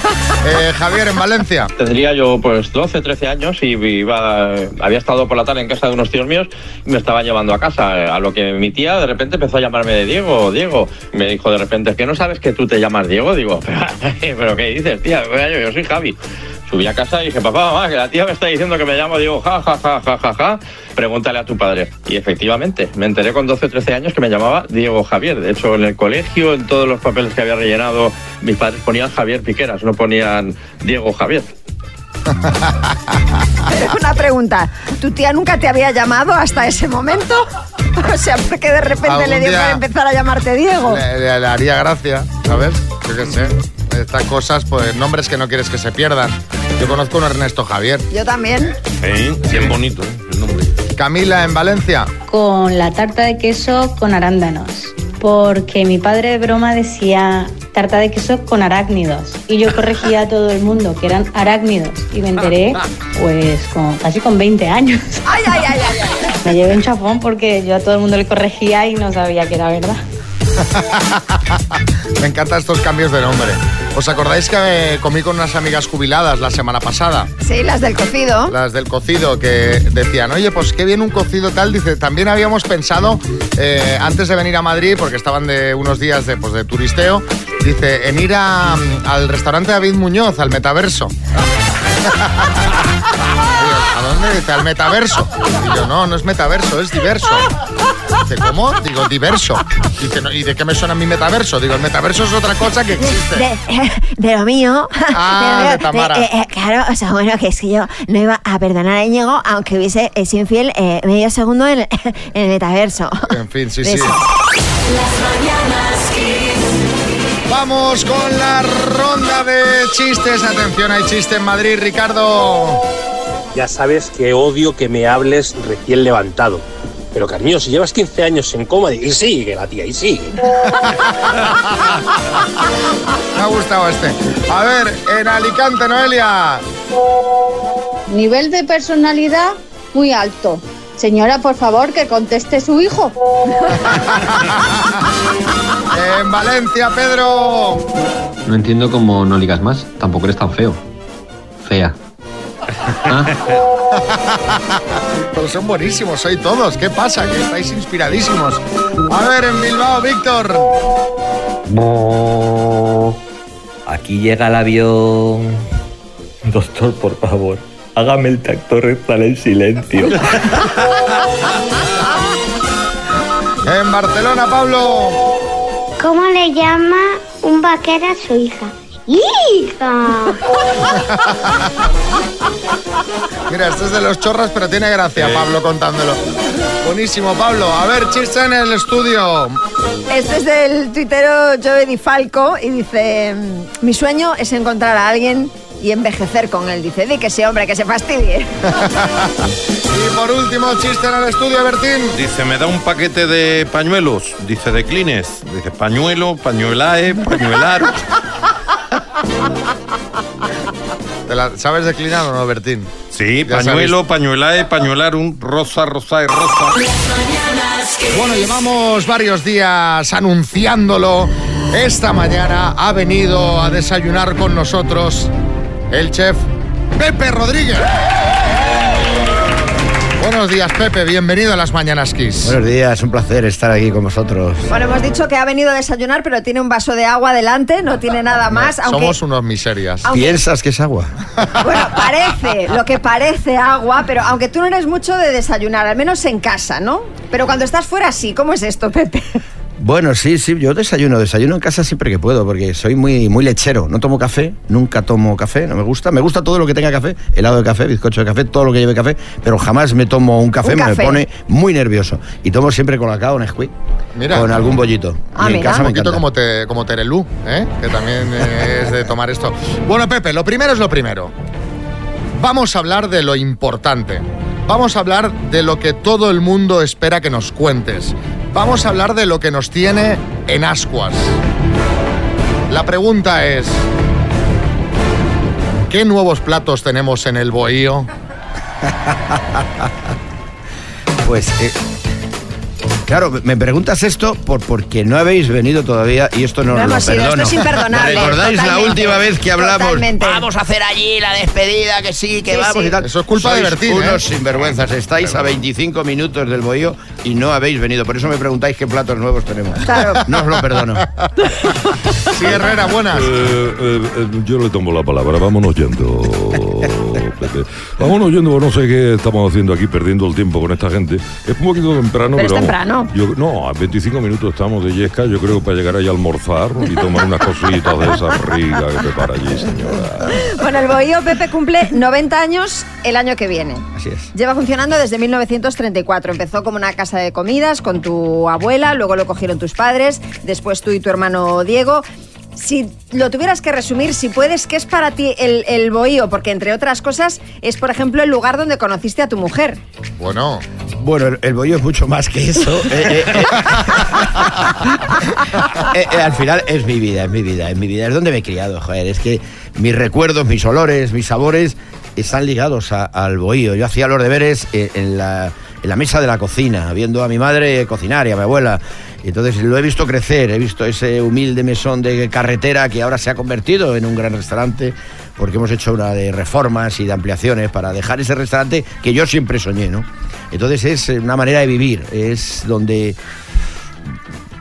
Eh, Javier, en Valencia. Tendría yo pues 12, 13 años y iba, había estado por la tarde en casa de unos tíos míos y me estaban llevando a casa. A lo que mi tía de repente empezó a llamarme de Diego, Diego. Me dijo de repente, ¿es que no sabes que tú te llamas Diego? Digo, *laughs* pero, ¿qué dices, tía? Yo, yo soy Javi. Subí a casa y dije, papá, mamá, que la tía me está diciendo que me llamo Diego, ja, ja, ja, ja, ja, ja. Pregúntale a tu padre. Y efectivamente, me enteré con 12 o 13 años que me llamaba Diego Javier. De hecho, en el colegio, en todos los papeles que había rellenado, mis padres ponían Javier Piqueras, no ponían Diego Javier. *laughs* Una pregunta, ¿tu tía nunca te había llamado hasta ese momento? *laughs* O sea, porque de repente le dio por empezar a llamarte Diego. Le, le- le haría gracia, ¿sabes? Yo qué sé. Estas cosas, pues nombres que no quieres que se pierdan. Yo conozco a un Ernesto Javier. Yo también. Sí, bien bonito, ¿eh? el nombre. Camila en Valencia. con la tarta de queso con arándanos. Porque mi padre de broma decía tarta de queso con arácnidos. Y yo corregía a todo el mundo que eran arácnidos. Y me enteré, pues, con, casi con 20 años. Ay, ay, ay, ay. ay. Me llevé un chapón porque yo a todo el mundo le corregía y no sabía que era verdad. Me encantan estos cambios de nombre. ¿Os acordáis que eh, comí con unas amigas jubiladas la semana pasada? Sí, las del cocido. Las del cocido que decían, oye, pues qué bien un cocido tal. Dice, también habíamos pensado, eh, antes de venir a Madrid, porque estaban de unos días de, pues, de turisteo, dice, en ir a, mm, al restaurante David Muñoz, al metaverso. *laughs* Digo, ¿A dónde? Dice, al metaverso. Y yo, no, no es metaverso, es diverso. Dice, ¿cómo? Digo, diverso. Dice, "No, ¿y de qué me suena mi metaverso? Digo, el metaverso es otra cosa que existe. De, de lo mío. Ah, *laughs* de Tamara. eh, eh, claro, o sea, bueno, que es que yo no iba a perdonar a Íñigo, aunque hubiese eh, sido infiel eh, medio segundo en, *laughs* en el metaverso. En fin, sí, sí. Beso. Vamos con la ronda de chistes. Atención, hay chiste en Madrid, Ricardo. Ya sabes que odio que me hables recién levantado. Pero Carmío, si llevas 15 años en coma, y sigue la tía, y sigue. *laughs* Me ha gustado este. A ver, en Alicante, Noelia. Nivel de personalidad muy alto. Señora, por favor, que conteste su hijo. *laughs* En Valencia, Pedro. No entiendo cómo no ligas más. Tampoco eres tan feo. Fea. *laughs* Pero son buenísimos, soy todos. ¿Qué pasa? Que estáis inspiradísimos. A ver, en Bilbao, Víctor. Aquí llega el avión. Doctor, por favor, hágame el tacto rectal en silencio. En Barcelona, Pablo. ¿Cómo le llama un vaquero a su hija? ¡Hija! Mira, este es de los chorras, pero tiene gracia, Pablo, contándolo. Buenísimo, Pablo. A ver, chiste en el estudio. Este es del tuitero Joe Di Falco y dice, mm, mi sueño es encontrar a alguien y envejecer con él. Dice, di que sí, hombre, que se fastidie. *laughs* Y por último, chiste en el estudio, Bertín. Dice, me da un paquete de pañuelos. Dice, de clines. Dice, pañuelo, pañuelae, pañuelar. *laughs* ¿Te la- ¿Sabes declinar o no, Bertín? Sí, pañuelo, pañuelae, pañular, un rosa, rosa y rosa. Bueno, llevamos varios días anunciándolo. Esta mañana ha venido a desayunar con nosotros el chef Pepe Rodríguez. Buenos días, Pepe. Bienvenido a las Mañanas Kiss. Buenos días, un placer estar aquí con vosotros. Bueno, hemos dicho que ha venido a desayunar, pero tiene un vaso de agua delante, no tiene nada más, aunque Somos unos miserias. Aunque- ¿Piensas que es agua? *laughs* parece, lo que parece agua, pero aunque tú no eres mucho de desayunar, al menos en casa, ¿no? Pero cuando estás fuera sí, ¿cómo es esto, Pepe? Bueno, sí, sí, yo desayuno, desayuno en casa siempre que puedo, porque soy muy, muy lechero. No tomo café, nunca tomo café, no me gusta. Me gusta todo lo que tenga café, helado de café, bizcocho de café, todo lo que lleve café, pero jamás me tomo un café, Un me café. pone muy nervioso. Y tomo siempre colacao, Nesquik, Mira. con algún bollito. Ah, y en casa un poquito como, te, como Terelú, ¿eh? que también eh, es de tomar esto. Bueno, Pepe, lo primero es lo primero. Vamos a hablar de lo importante. Vamos a hablar de lo que todo el mundo espera que nos cuentes. Vamos a hablar de lo que nos tiene en ascuas. La pregunta es, ¿qué nuevos platos tenemos en el bohío? *laughs* Pues, eh, claro, me preguntas esto por, porque no habéis venido todavía y esto no, No lo hemos ido, perdono. esto es imperdonable, ¿Recordáis la última vez que hablamos? totalmente. Vamos a hacer allí la despedida, que sí, que Sí, vamos sí. y tal. Eso es culpa de Bertín, ¿eh? unos sinvergüenzas. Estáis a 25 minutos del bohío y no habéis venido. Por eso me preguntáis qué platos nuevos tenemos. Claro. No os lo perdono. Sí, Herrera, buenas. Eh, eh, eh, yo le tomo la palabra, vámonos yendo. Vámonos yendo, no sé qué estamos haciendo aquí, perdiendo el tiempo con esta gente. Es un poquito temprano, Pero pero, es vamos, temprano. yo- no, a 25 minutos estamos de Yesca, yo creo que para llegar ahí a almorzar y tomar unas cositas de esas ricas que prepara allí, señora. Bueno, el Bohío Pepe cumple 90 años el año que viene. Así es. Lleva funcionando desde 1934. Empezó como una casa de comidas con tu abuela, luego lo cogieron tus padres, después tú y tu hermano Diego. Si lo tuvieras que resumir, si puedes, ¿qué es para ti el, el Bohío? Porque entre otras cosas es, por ejemplo, el lugar donde conociste a tu mujer. Bueno. Bueno, el, el bollo es mucho más que eso. *laughs* Eh, eh, eh. *laughs* Eh, eh, al final es mi vida, es mi vida, es mi vida. Es donde me he criado, joder. Es que mis recuerdos, mis olores, mis sabores están ligados a- al bohío. Yo hacía los deberes en la, en la mesa de la cocina, viendo a mi madre cocinar y a mi abuela. Entonces lo he visto crecer, he visto ese humilde mesón de carretera que ahora se ha convertido en un gran restaurante porque hemos hecho una de reformas y de ampliaciones para dejar ese restaurante que yo siempre soñé, ¿no? Entonces es una manera de vivir, es donde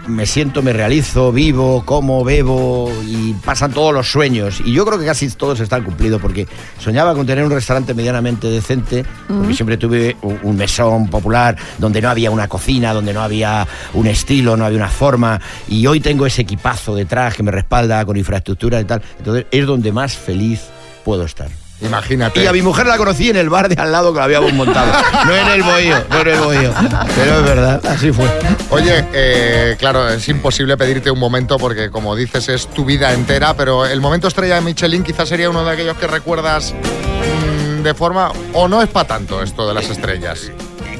me siento, me realizo, vivo, como, bebo y pasan todos los sueños. Y yo creo que casi todos están cumplidos porque soñaba con tener un restaurante medianamente decente, porque Mm. siempre tuve un, un mesón popular donde no había una cocina, donde no había un estilo, no había una forma. Y hoy tengo ese equipazo detrás que me respalda con infraestructura y tal. Entonces es donde más feliz puedo estar. Imagínate. Y a mi mujer la conocí en el bar de al lado que la habíamos montado. No en el bohío, no en el bohío. Pero es verdad, así fue. Oye, eh, claro, es imposible pedirte un momento porque, como dices, es tu vida entera, pero el momento estrella de Michelin quizás sería uno de aquellos que recuerdas mm, de forma... o no es para tanto esto de las estrellas.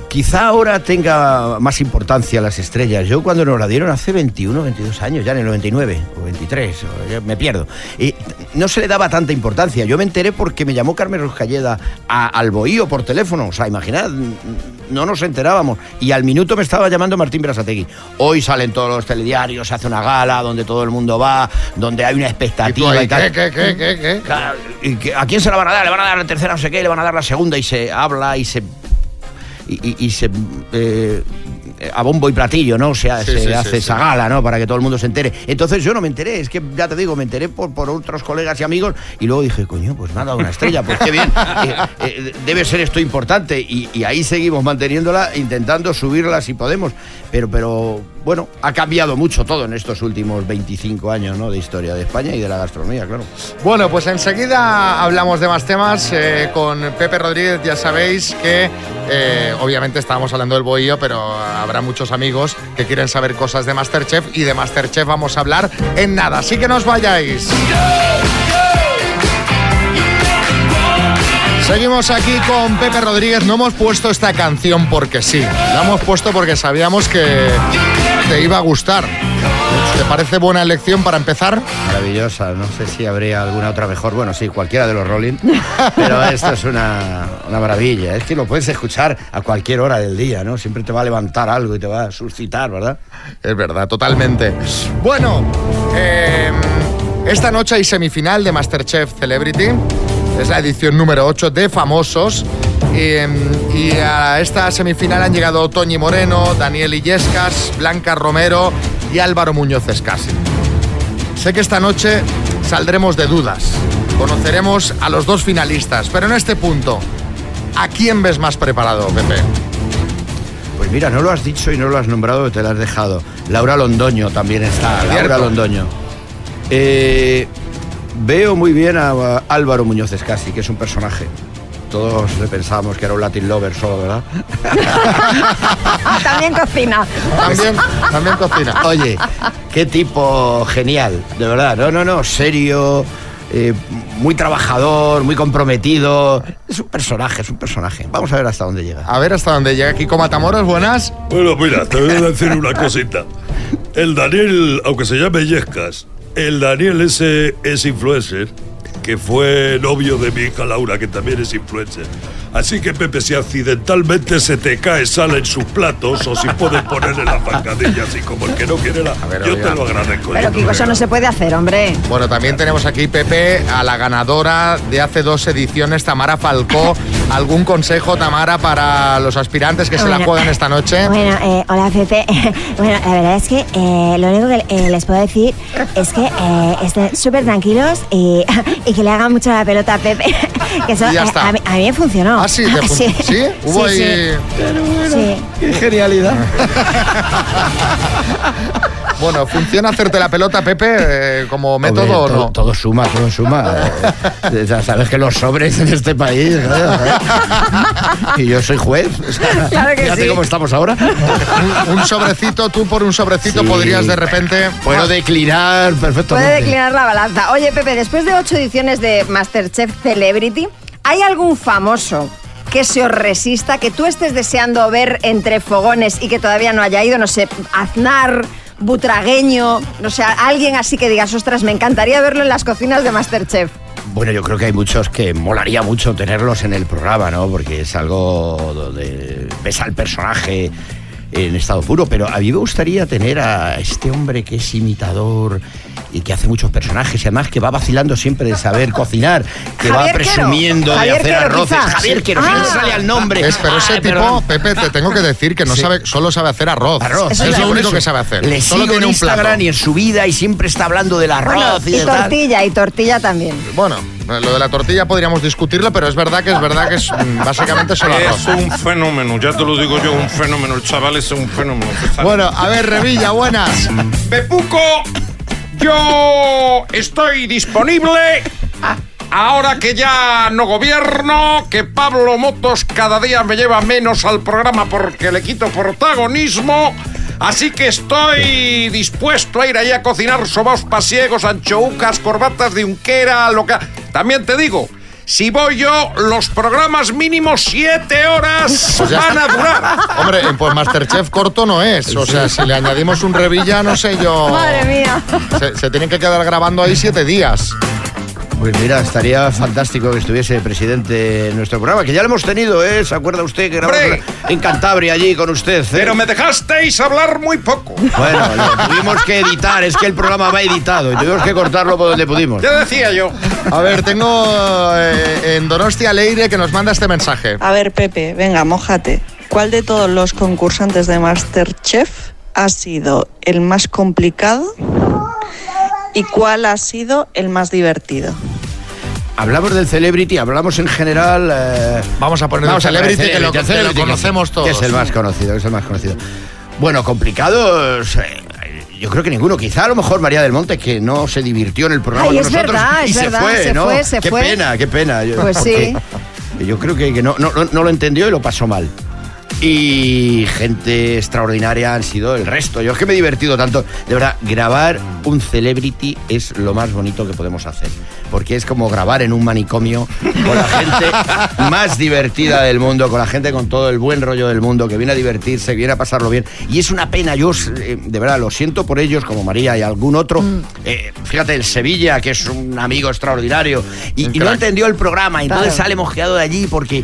Quizá ahora tenga más importancia las estrellas. Yo cuando nos la dieron hace 21, 22 años, ya en el 99 o 23, o me pierdo. Y no se le daba tanta importancia. Yo me enteré porque me llamó Carmen Ruscalleda a- al Bohío por teléfono. O sea, imaginad, no nos enterábamos. Y al minuto me estaba llamando Martín Berasategui. Hoy salen todos los telediarios, se hace una gala donde todo el mundo va, donde hay una expectativa y, ahí, tal. ¿qué, qué, qué, y ¿A quién se la van a dar? Le van a dar la tercera, no sé qué, le van a dar la segunda y se habla y se. Y, se. eh, a bombo y platillo, ¿no? O sea, Sí, se sí, hace sí, esa gala, ¿no? Para que todo el mundo se entere. Entonces yo no me enteré, es que ya te digo, me enteré por, por otros colegas y amigos y luego dije, coño, pues dado una estrella, pues qué bien. *laughs* Eh, eh, debe ser esto importante y, y ahí seguimos manteniéndola, intentando subirla si podemos. Pero, pero, bueno, ha cambiado mucho todo en estos últimos 25 años, ¿no? De historia de España y de la gastronomía, claro. Bueno, pues enseguida hablamos de más temas eh, con Pepe Rodríguez. Ya sabéis que eh, obviamente estábamos hablando del bohío, pero habrá muchos amigos que quieren saber cosas de Masterchef y de Masterchef vamos a hablar en nada. Así que no os vayáis. Seguimos aquí con Pepe Rodríguez. No hemos puesto esta canción porque sí. La hemos puesto porque sabíamos que te iba a gustar. ¿Te parece buena elección para empezar? Maravillosa, no sé si habría alguna otra mejor. Bueno, sí, cualquiera de los Rolling, pero esto es una, una maravilla. Es que lo puedes escuchar a cualquier hora del día, ¿no? Siempre te va a levantar algo y te va a suscitar, ¿verdad? Es verdad, totalmente. Bueno, eh, esta noche hay semifinal de Masterchef Celebrity. Es la edición número 8 de Famosos. Eh, y a esta semifinal han llegado Toñi Moreno, Daniel Illescas, Blanca Romero y Álvaro Muñoz Escasi. Sé que esta noche saldremos de dudas. Conoceremos a los dos finalistas, pero en este punto, ¿a quién ves más preparado, Pepe? Pues mira, no lo has dicho y no lo has nombrado, te lo has dejado. Laura Londoño también está. Cierto. Laura Londoño. Eh, veo muy bien a, a Álvaro Muñoz Escasi, que es un personaje. Todos le pensábamos que era un Latin lover solo, ¿verdad? *laughs* También cocina. También, también cocina. Oye, qué tipo genial, de verdad. No, no, no, serio, eh, muy trabajador, muy comprometido. Es un personaje, es un personaje. Vamos a ver hasta dónde llega. A ver hasta dónde llega Kiko Matamoros, buenas. Bueno, mira, te voy a decir una cosita. El Daniel, aunque se llame Yescas, el Daniel ese es influencer, que fue novio de mi hija Laura, que también es influencer. Así que, Pepe, si accidentalmente se te cae sal en sus platos o si puedes ponerle la zancadilla así como el que no quiere la... ver, yo oiga. te lo agradezco. Pero Kiko, eso no se puede hacer, hombre. Bueno, también tenemos aquí, Pepe, a la ganadora de hace dos ediciones, Tamara Falcó. ¿Algún consejo, Tamara, para los aspirantes que se la juegan esta noche? Bueno, eh, hola Pepe. *laughs* bueno, la verdad es que eh, lo único que eh, les puedo decir es que eh, estén súper tranquilos y, y que le hagan mucho la pelota a Pepe. *laughs* que eso Y ya está. a, mí, a mí me funcionó. Ah, sí, te *laughs* fun- ¿sí? Hubo sí, ahí- sí. Sí. Qué genialidad. *laughs* Bueno, ¿funciona hacerte la pelota, Pepe, eh, como método Hombre, o todo, no? todo suma, todo suma. *laughs* Eh, ya sabes que los sobres en este país. Y yo soy juez. o sea, Claro que fíjate sí. cómo estamos ahora. Un, un sobrecito, tú por un sobrecito Sí. podrías de repente... Puedo declinar perfectamente. Puede declinar la balanza. Oye, Pepe, después de ocho ediciones de Masterchef Celebrity, ¿hay algún famoso que se os resista, que tú estés deseando ver entre fogones y que todavía no haya ido? No sé, Aznar, Butragueño, no sé, alguien así que digas, ostras, me encantaría verlo en las cocinas de Masterchef. Bueno, yo creo que hay muchos que molaría mucho tenerlos en el programa, ¿no? Porque es algo donde ves al personaje en estado puro, pero a mí me gustaría tener a este hombre que es imitador y que hace muchos personajes y además que va vacilando siempre de saber cocinar, que va Quero. presumiendo de Javier hacer Quero, arroces. quizá. Javier Quero, Ah. que no me sale al nombre. Es, pero ese Ay, tipo, perdón. Pepe, te tengo que decir que no Sí. sabe, solo sabe hacer arroz. Arroz. Es Sí, lo único eso. que sabe hacer. Le solo sigo tiene en un plato. Instagram y en su vida y siempre está hablando del arroz Bueno, y y de tal. tortilla, y tortilla también. Bueno, lo de la tortilla podríamos discutirlo, pero es verdad que es verdad que es mm, básicamente solo arroz. Es un fenómeno, ya te lo digo yo, un fenómeno. El chaval es un fenómeno. Bueno, a ver, Revilla, buenas. Pepuco, yo estoy disponible. Ahora que ya no gobierno, que Pablo Motos cada día me lleva menos al programa porque le quito protagonismo. Así que estoy dispuesto a ir ahí a cocinar sobaos pasiegos, anchoucas, corbatas de unquera, lo que... También te digo, si voy yo, los programas mínimos siete horas Pues van a durar. Hombre, pues Masterchef corto no es. O sea, si le añadimos un Revilla, no sé yo. Madre mía. Se, se tienen que quedar grabando ahí siete días. Pues mira, estaría fantástico que estuviese presidente en nuestro programa, que ya lo hemos tenido, ¿eh? ¿Se acuerda usted que grabamos ¡Hombre! en Cantabria allí con usted? ¿eh? Pero me dejasteis hablar muy poco. Bueno, lo tuvimos que editar, es que el programa va editado y tuvimos que cortarlo por donde pudimos. Ya decía yo. A ver, tengo eh, en Donostia Leire que nos manda este mensaje. A ver, Pepe, venga, mójate. ¿Cuál de todos los concursantes de Masterchef ha sido el más complicado y cuál ha sido el más divertido? Hablamos del celebrity, hablamos en general. eh, Vamos a poner el vamos a celebrity, que lo- el que lo conocemos todos. Que es el más conocido, que es el más conocido. Bueno, complicados. eh, yo creo que ninguno. Quizá a lo mejor María del Monte, que no se divirtió en el programa Ay, con es nosotros verdad, y es se verdad, fue, se ¿no? fue, se qué fue. pena, qué pena. Yo- Pues sí. Yo creo que, que no, no, no lo entendió y lo pasó mal. Y gente extraordinaria han sido el resto. Yo es que me he divertido tanto. De verdad, grabar un celebrity es lo más bonito que podemos hacer. Porque es como grabar en un manicomio con la gente *laughs* más divertida del mundo, con la gente con todo el buen rollo del mundo, que viene a divertirse, que viene a pasarlo bien. Y es una pena, yo eh, de verdad lo siento por ellos, como María y algún otro. Eh, fíjate, el Sevilla, que es un amigo extraordinario, y, y no entendió el programa. Entonces Claro. sale mosqueado de allí porque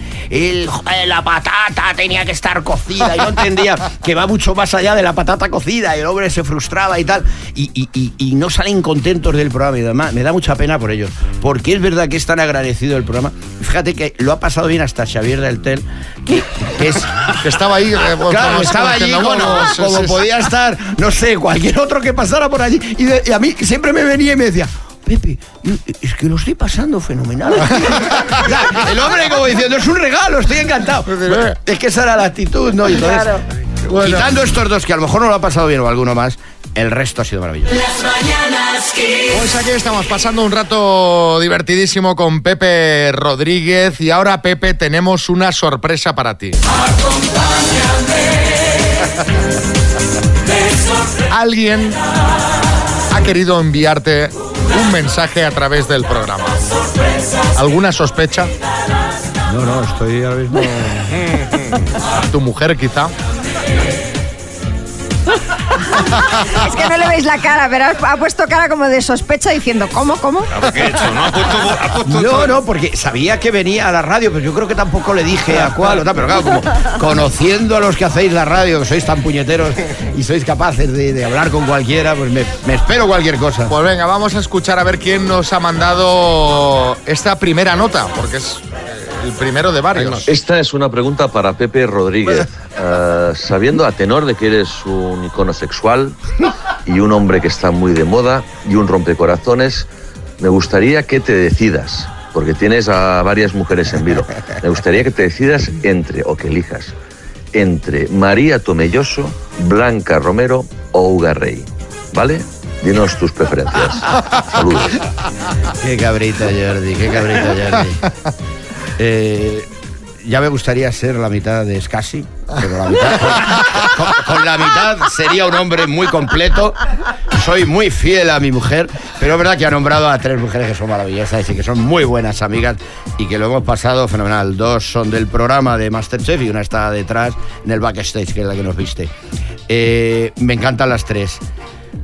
la patata tenía que estar cocida y no entendía que va mucho más allá de la patata cocida y el hombre se frustraba y tal. Y, y- y- y no salen contentos del programa y además me da mucha pena por ellos. Porque es verdad que es tan agradecido el programa. Fíjate que lo ha pasado bien hasta Xavier del Tel, que, que es... Que estaba ahí. eh, pues, Claro, estaba como allí como, bueno, sí, como sí, sí. podía estar, no sé, cualquier otro que pasara por allí. Y, de- y a mí siempre me venía y me decía, Pepe, es que lo estoy pasando fenomenal. *laughs* O sea, el hombre como diciendo, es un regalo, estoy encantado. Bueno, es que esa era la actitud, ¿no? Y entonces, Claro. quitando estos dos que a lo mejor no lo ha pasado bien o alguno más, el resto ha sido maravilloso. Las mañanas Kiss. Pues aquí estamos pasando un rato divertidísimo con Pepe Rodríguez y ahora Pepe tenemos una sorpresa para ti. *laughs* Alguien ha querido enviarte un mensaje a través del programa. ¿Alguna sospecha? No, no, estoy ahora mismo... *laughs* ¿Tu mujer quizá? *laughs* *laughs* Es que no le veis la cara, pero ha, puesto cara como de sospecha diciendo, ¿cómo, cómo? ¿Qué he hecho? ¿No? Ha puesto, ha puesto No, no, porque sabía que venía a la radio, pero yo creo que tampoco le dije a cuál o tal, pero claro, como conociendo a los que hacéis la radio, que sois tan puñeteros y sois capaces de, de hablar con cualquiera, pues me, me espero cualquier cosa. Pues venga, vamos a escuchar a ver quién nos ha mandado esta primera nota, porque es eh, el primero de varios. Esta es una pregunta para Pepe Rodríguez. Eh, sabiendo a tenor de que eres un icono sexual y un hombre que está muy de moda y un rompecorazones, me gustaría que te decidas, porque tienes a varias mujeres en vilo. Me gustaría que te decidas entre, o que elijas, entre María Tomelloso, Blanca Romero o Uga Rey. ¿Vale? Dinos tus preferencias. Saludos. Qué cabrita, Jordi, qué cabrita, Jordi. *laughs* Eh, ya me gustaría ser la mitad de Scassi, pero la mitad, con, la mitad sería un hombre muy completo. Soy muy fiel a mi mujer, pero es verdad que ha nombrado a tres mujeres que son maravillosas y que son muy buenas amigas y que lo hemos pasado fenomenal. Dos son del programa de Masterchef y una está detrás en el backstage, que es la que nos viste. Eh, me encantan las tres.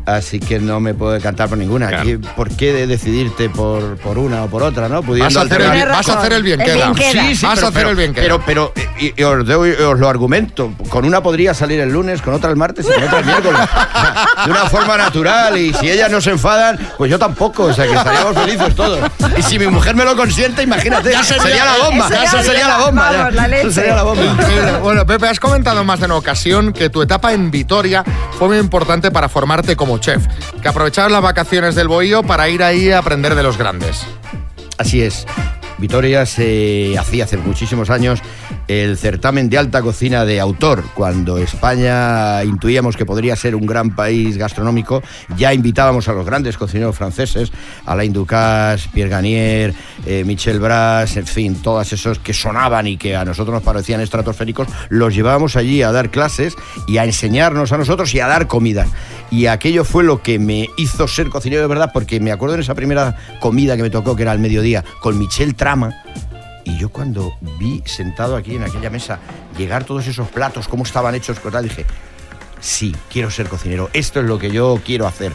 Así que no me puedo decantar por ninguna. Aquí, ¿Por qué de decidirte por, por una o por otra, no? Vas a hacer el bien- vas a hacer el bien El queda. queda. Sí, sí, Vas a pero- hacer pero- el bien queda. Pero, pero y- y os, doy- os lo argumento. Con una podría salir el lunes, con otra el martes y con otra el miércoles. De una forma natural. Y si ellas no se enfadan, pues yo tampoco. O sea, que estaríamos felices todos. Y si mi mujer me lo consiente, imagínate, Ya sería, sería- la bomba. eso ya Eso sería la bomba. ya. Eso sería la bomba. Increíble. Bueno, Pepe, has comentado en más de una ocasión que tu etapa en Vitoria fue muy importante para formarte como chef, que aprovechabas las vacaciones del Bohío para ir ahí a aprender de los grandes. Así es. Vitoria se hacía hace muchísimos años el certamen de alta cocina de autor. Cuando España intuíamos que podría ser un gran país gastronómico, ya invitábamos a los grandes cocineros franceses, Alain Ducasse, Pierre Garnier, eh, Michel Bras, en fin, todos esos que sonaban y que a nosotros nos parecían estratosféricos, los llevábamos allí a dar clases y a enseñarnos a nosotros y a dar comida. Y aquello fue lo que me hizo ser cocinero de verdad, porque me acuerdo en esa primera comida que me tocó, que era al mediodía, con Michel Y yo cuando vi sentado aquí en aquella mesa llegar todos esos platos, cómo estaban hechos, dije, sí, quiero ser cocinero, esto es lo que yo quiero hacer.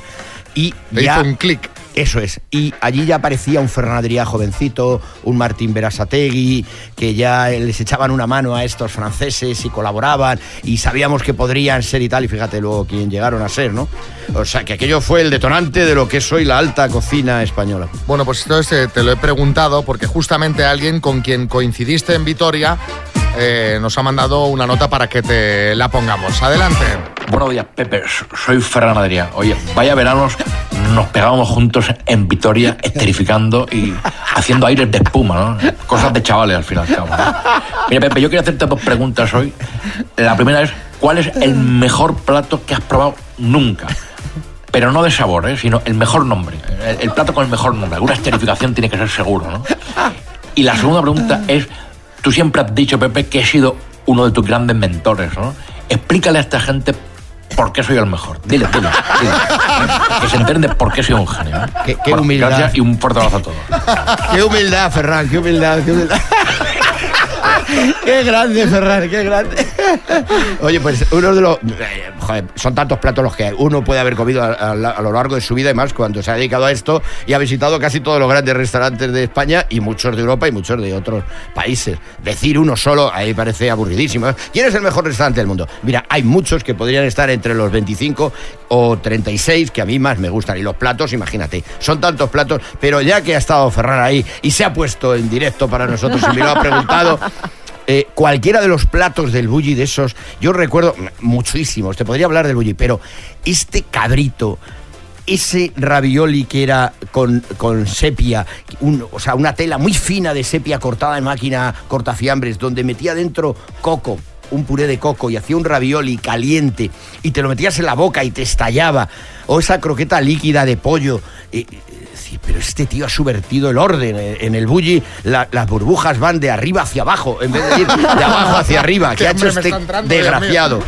Y Te ya, hizo un clic. Eso es. Y allí ya aparecía un Ferran Adrià jovencito, un Martín Berasategui, que ya les echaban una mano a estos franceses y colaboraban y sabíamos que podrían ser y tal. Y fíjate luego quién llegaron a ser, ¿no? O sea, que aquello fue el detonante de lo que es hoy la alta cocina española. Bueno, pues entonces eh, te lo he preguntado porque justamente alguien con quien coincidiste en Vitoria eh, nos ha mandado una nota para que te la pongamos. Adelante. Buenos días, Pepe. Soy Ferran Adrià. Oye, vaya veranos, nos pegábamos juntos en Vitoria, esterificando y haciendo aires de espuma, ¿no? Cosas de chavales al final. Mira, Pepe, yo quiero hacerte dos preguntas hoy. La primera es, ¿cuál es el mejor plato que has probado nunca? Pero no de sabor, ¿eh? sino el mejor nombre. El, el plato con el mejor nombre. Alguna esterificación tiene que ser seguro, ¿no? Y la segunda pregunta es, tú siempre has dicho, Pepe, que he sido uno de tus grandes mentores, ¿no? Explícale a esta gente por qué soy el mejor. Dile, dile, dile. Que se enteren de por qué soy un genio. ¿eh? Qué- qué Bueno, humildad. Gracias y un fuerte abrazo a todos. Qué humildad, Ferran, qué humildad, qué humildad. Qué grande, Ferran, qué grande. Oye, pues uno de los. eh, joder, son tantos platos los que uno puede haber comido a, a- a lo largo de su vida y más cuando se ha dedicado a esto y ha visitado casi todos los grandes restaurantes de España y muchos de Europa y muchos de otros países. Decir uno solo, ahí parece aburridísimo. ¿Quién es el mejor restaurante del mundo? Mira, hay muchos que podrían estar entre los 25 o 36 que a mí más me gustan. Y los platos, imagínate, son tantos platos, pero ya que ha estado Ferran ahí y se ha puesto en directo para nosotros y me lo ha preguntado. *laughs* eh, cualquiera de los platos del bulli de esos, yo recuerdo muchísimos, te podría hablar del bulli, pero este cabrito, ese ravioli que era con, con sepia, o sea, una tela muy fina de sepia cortada en máquina cortafiambres, donde metía dentro coco, un puré de coco y hacía un ravioli caliente y te lo metías en la boca y te estallaba, o esa croqueta líquida de pollo. eh, pero este tío ha subvertido el orden. eh, En el bulli la- las burbujas van de arriba hacia abajo, en vez de ir de abajo hacia arriba. *laughs* Qué que ha hecho este entrando, desgraciado?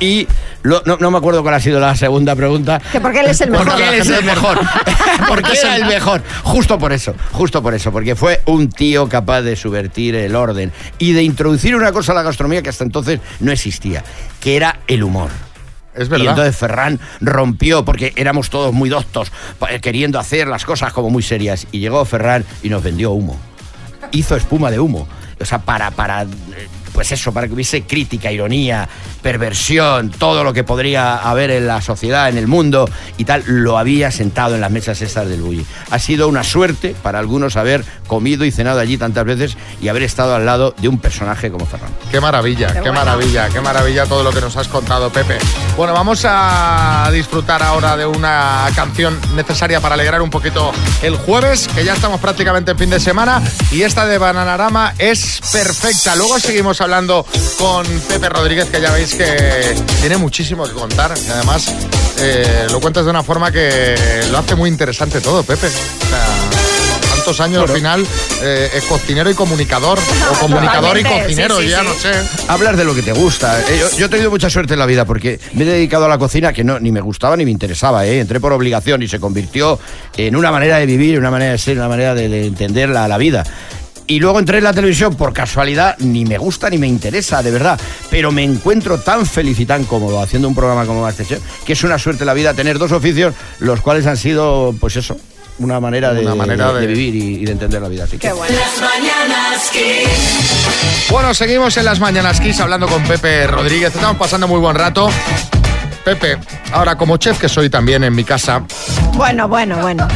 Y lo- no, no me acuerdo cuál ha sido la segunda pregunta. Que porque él es el mejor. Porque él es el mejor. *laughs* porque era el mejor. Justo por eso, justo por eso. Porque fue un tío capaz de subvertir el orden y de introducir una cosa a la gastronomía que hasta entonces no existía, que era el humor. Es verdad. Y entonces Ferran rompió, porque éramos todos muy doctos, eh, queriendo hacer las cosas como muy serias. Y llegó Ferran y nos vendió humo. Hizo espuma de humo. O sea, para, para, eh, pues eso, para que hubiese crítica, ironía, perversión, todo lo que podría haber en la sociedad, en el mundo y tal, lo había sentado en las mesas estas del Bulli. Ha sido una suerte para algunos haber comido y cenado allí tantas veces y haber estado al lado de un personaje como Ferran. Qué maravilla, qué, maravilla, qué maravilla todo lo que nos has contado, Pepe. Bueno, vamos a disfrutar ahora de una canción necesaria para alegrar un poquito el jueves, que ya estamos prácticamente en fin de semana, y esta de Bananarama es perfecta. Luego seguimos hablando con Pepe Rodríguez, que ya veis que tiene muchísimo que contar, y además eh, lo cuentas de una forma que lo hace muy interesante todo, Pepe. O sea, tantos años Claro. al final eh, es cocinero y comunicador, *laughs* o comunicador y cocinero, sí, sí, ya sí. no sé. Hablar de lo que te gusta. Eh, Yo, yo he tenido mucha suerte en la vida porque me he dedicado a la cocina que no, ni me gustaba ni me interesaba. ¿eh? Entré por obligación y se convirtió en una manera de vivir, una manera de ser, una manera de, de entender la, la vida. Y luego entré en la televisión por casualidad, ni me gusta ni me interesa, de verdad. Pero me encuentro tan feliz y tan cómodo haciendo un programa como Masterchef que es una suerte la vida tener dos oficios, los cuales han sido, pues eso, una manera de, Una manera de- de- de vivir y, y de entender la vida. Así que, Las mañanas Kiss. Bueno, seguimos en las Mañanas Kiss hablando con Pepe Rodríguez. Estamos pasando muy buen rato. Pepe, ahora como chef que soy también en mi casa, Bueno, bueno, bueno.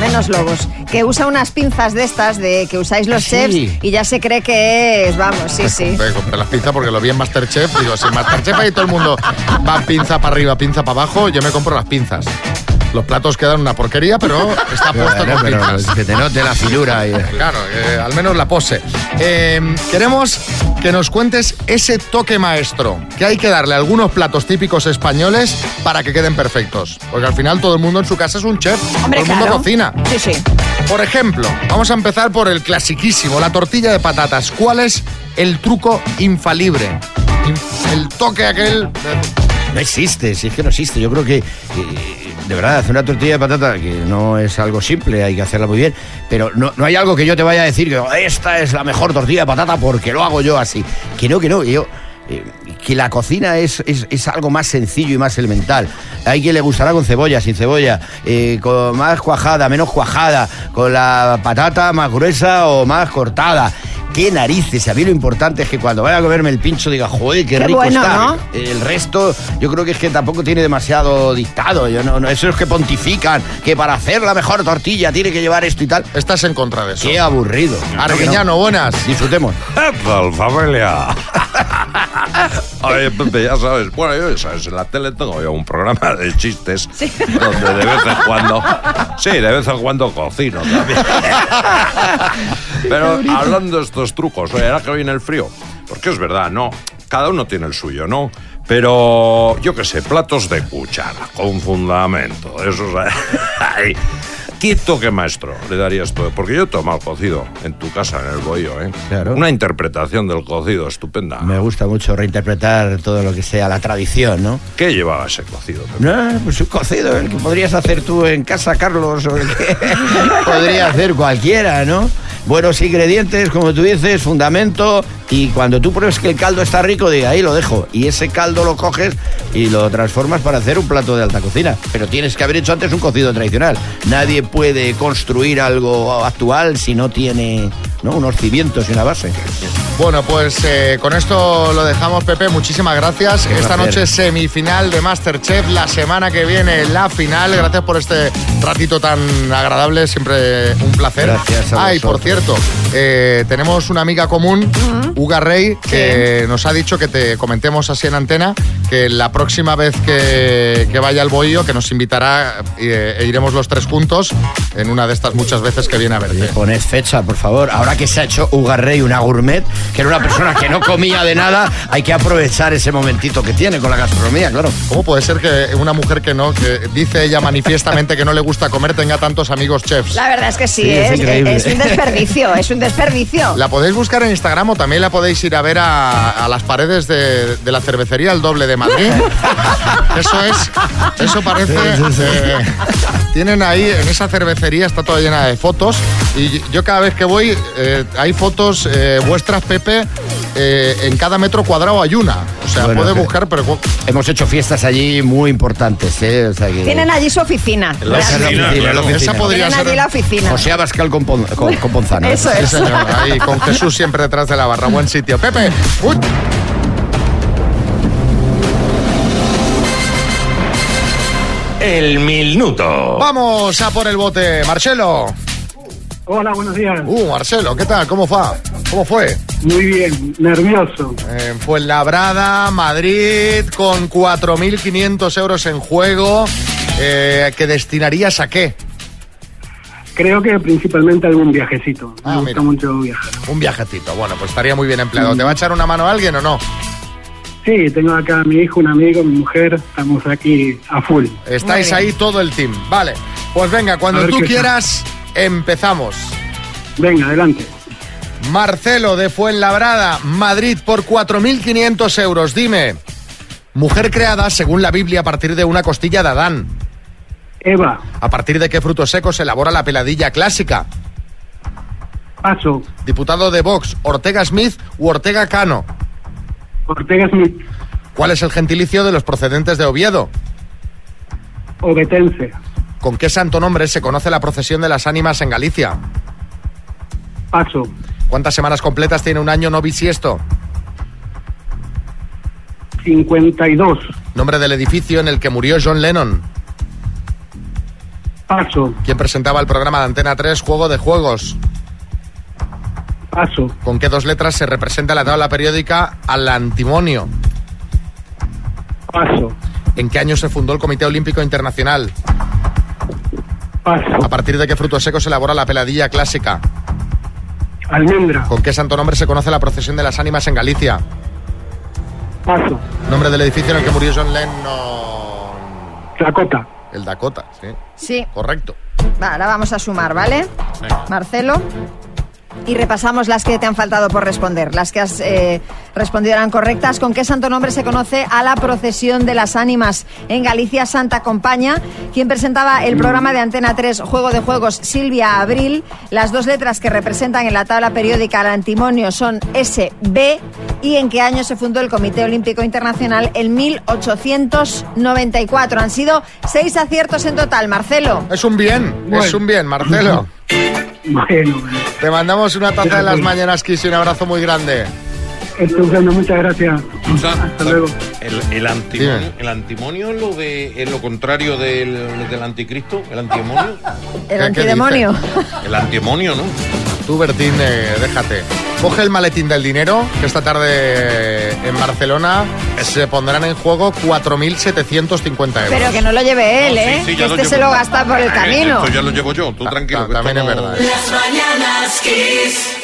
Menos lobos. Que usa unas pinzas de estas de que usáis los Sí. chefs y ya se cree que es, vamos, sí, sí. compré, compré las pinzas porque lo vi en Masterchef. Digo, si en Masterchef ahí todo el mundo va pinza para arriba, pinza para abajo, yo me compro las pinzas. Los platos quedan una porquería, pero está puesto Bueno, con pero pinzas. que te note la finura y- Claro, eh, al menos la pose. Eh, queremos que nos cuentes ese toque maestro, que hay que darle a algunos platos típicos españoles para que queden perfectos. Porque al final todo el mundo en su casa es un chef, Hombre, todo el mundo claro. cocina. Sí, sí. Por ejemplo, vamos a empezar por el clasiquísimo, la tortilla de patatas. ¿Cuál es el truco infalible? In- El toque aquel... No existe, si es que no existe. Yo creo que, eh, de verdad, hacer una tortilla de patata, que no es algo simple, hay que hacerla muy bien, pero no, no hay algo que yo te vaya a decir que "Oh, esta es la mejor tortilla de patata porque lo hago yo así. Que no, que no, que yo... eh, que la cocina es, es- es algo más sencillo y más elemental. Hay quien le gustará con cebolla, sin cebolla, eh, con más cuajada, menos cuajada, con la patata más gruesa o más cortada. qué narices. A mí lo importante es que cuando vaya a comerme el pincho diga, joder, qué, Qué rico bueno, está. ¿no? El resto, yo creo que es que tampoco tiene demasiado dictado. Yo no, no, eso es que pontifican, que para hacer la mejor tortilla tiene que llevar esto y tal. Estás en contra de eso. Qué aburrido. Arguiñano, buenas. Disfrutemos. ¿Qué tal, familia? *laughs* Oye, Pepe, ya sabes, bueno, yo, ya sabes, en la tele tengo yo un programa de chistes donde de vez en cuando, sí, de vez en cuando cocino también. Pero hablando de estos trucos, oye, ahora que viene el frío, porque es verdad, ¿no? Cada uno tiene el suyo, ¿no? Pero, yo qué sé, platos de cuchara, con fundamento, esos... *laughs* ahí. ¿Qué toque maestro le darías tú? Porque yo tomo el cocido en tu casa, en el bohío, ¿eh? Claro. Una interpretación del cocido estupenda. Me gusta mucho reinterpretar todo lo que sea la tradición, ¿no? ¿Qué llevaba ese cocido? No, pues un cocido, el que podrías hacer tú en casa, Carlos, o el que *laughs* podría hacer cualquiera, ¿no? Buenos ingredientes, como tú dices, fundamento, y cuando tú pruebes que el caldo está rico, diga, ahí lo dejo. Y ese caldo lo coges y lo transformas para hacer un plato de alta cocina. Pero tienes que haber hecho antes un cocido tradicional. Nadie puede construir algo actual si no tiene ¿no? unos cimientos y una base. Bueno, pues eh, con esto lo dejamos, Pepe. Muchísimas gracias. Qué Esta placer. noche semifinal de Masterchef. La semana que viene la final. Gracias por este ratito tan agradable. Siempre un placer. Gracias a Ah, y por. Cierto, eh, tenemos una amiga común, Uga Rey, que nos ha dicho que te comentemos así en antena que la próxima vez que, que vaya al bohío, que nos invitará eh, e iremos los tres juntos en una de estas muchas veces que viene a verte. Poned fecha, por favor. Ahora que se ha hecho Uga Rey una gourmet, que era una persona que no comía de nada, hay que aprovechar ese momentito que tiene con la gastronomía, claro. ¿Cómo puede ser que una mujer que no, que dice ella manifiestamente que no le gusta comer, tenga tantos amigos chefs? La verdad es que sí, Sí, es es, increíble. es un desperdicio, es un desperdicio. La podéis buscar en Instagram o también la podéis ir a ver a, a las paredes de, de la cervecería El Doble de Madrid. *laughs* Eso es, eso parece. eh, tienen ahí, en esa cervecería está toda llena de fotos Y yo cada vez que voy, eh, hay fotos eh, vuestras, Pepe, eh, en cada metro cuadrado hay una. O sea, Bueno, puede que- buscar, pero... Hemos hecho fiestas allí muy importantes, ¿eh? O sea que- Tienen allí su oficina. La oficina, en la oficina. Esa podría Tienen ser... allí la oficina. José Abascal Eso Sí, es. señor, ahí con *laughs* Jesús siempre detrás de la barra. Buen sitio. Pepe, uy, El minuto. vamos a por el bote. Marcelo. Hola, buenos días. Uh, Marcelo, ¿qué tal? ¿Cómo fue? ¿Cómo fue? Muy bien, nervioso. Eh, Fuenlabrada, Madrid, con 4.500 euros en juego. Eh, ¿Que destinarías a qué? Creo que principalmente algún viajecito. Ah, Me gusta mira. mucho viajar. Un viajecito. Bueno, pues estaría muy bien empleado. ¿Te va a echar una mano alguien o no? Sí, tengo acá a mi hijo, un amigo, mi mujer. Estamos aquí a full. Estáis ahí todo el team. Vale. Pues venga, cuando tú quieras, empezamos. Venga, adelante. Marcelo de Fuenlabrada, Madrid, por 4.500 euros. Dime, mujer creada según la Biblia a partir de una costilla de Adán. Eva, ¿A partir de qué frutos secos se elabora la peladilla clásica? Paso, Diputado de Vox, Ortega Smith u Ortega Cano. Ortega Smith, ¿Cuál es el gentilicio de los procedentes de Oviedo? Obetense, ¿Con qué santo nombre se conoce la procesión de las ánimas en Galicia? Paso, ¿Cuántas semanas completas tiene un año no bisiesto? 52, Nombre del edificio en el que murió John Lennon. Paso, ¿Quién presentaba el programa de Antena 3 Juego de Juegos? Paso, ¿Con qué dos letras se representa la tabla periódica al antimonio? Paso, ¿En qué año se fundó el Comité Olímpico Internacional? Paso, ¿A partir de qué fruto seco se elabora la peladilla clásica? Almendra, ¿Con qué santo nombre se conoce la procesión de las ánimas en Galicia? Paso, Nombre del edificio en el que murió John Lennon. Dakota, El Dakota, sí. Sí. Correcto. Va, ahora vamos a sumar, ¿vale? Marcelo. Y repasamos las que te han faltado por responder. Las que has eh, respondido eran correctas. ¿Con qué santo nombre se conoce a la procesión de las ánimas en Galicia Santa Compaña? Quien presentaba el programa de Antena 3 Juego de Juegos, Silvia Abril. Las dos letras que representan en la tabla periódica al antimonio son SB. ¿Y en qué año se fundó el Comité Olímpico Internacional? En 1894. Han sido seis aciertos en total, Marcelo. Es un bien, es un bien, Marcelo. *laughs* bueno, bueno. Te mandamos una taza de las mañanas, Kiss, y un abrazo muy grande. Estupendo, muchas gracias. Hasta luego. El, el antimonio, el antimonio es lo, de, es lo contrario del, del anticristo, el antimonio. El antidemonio. El antimonio, ¿no? Tú, Bertín, eh, déjate. Coge el maletín del dinero, que esta tarde en Barcelona se pondrán en juego 4.750 euros. Pero que no lo lleve él, ¿eh? Sí, que ya lo este se lo gasta por el Eh, camino. Esto ya lo llevo yo, tú tranquilo. que también es no- verdad. Las mañanas Kiss.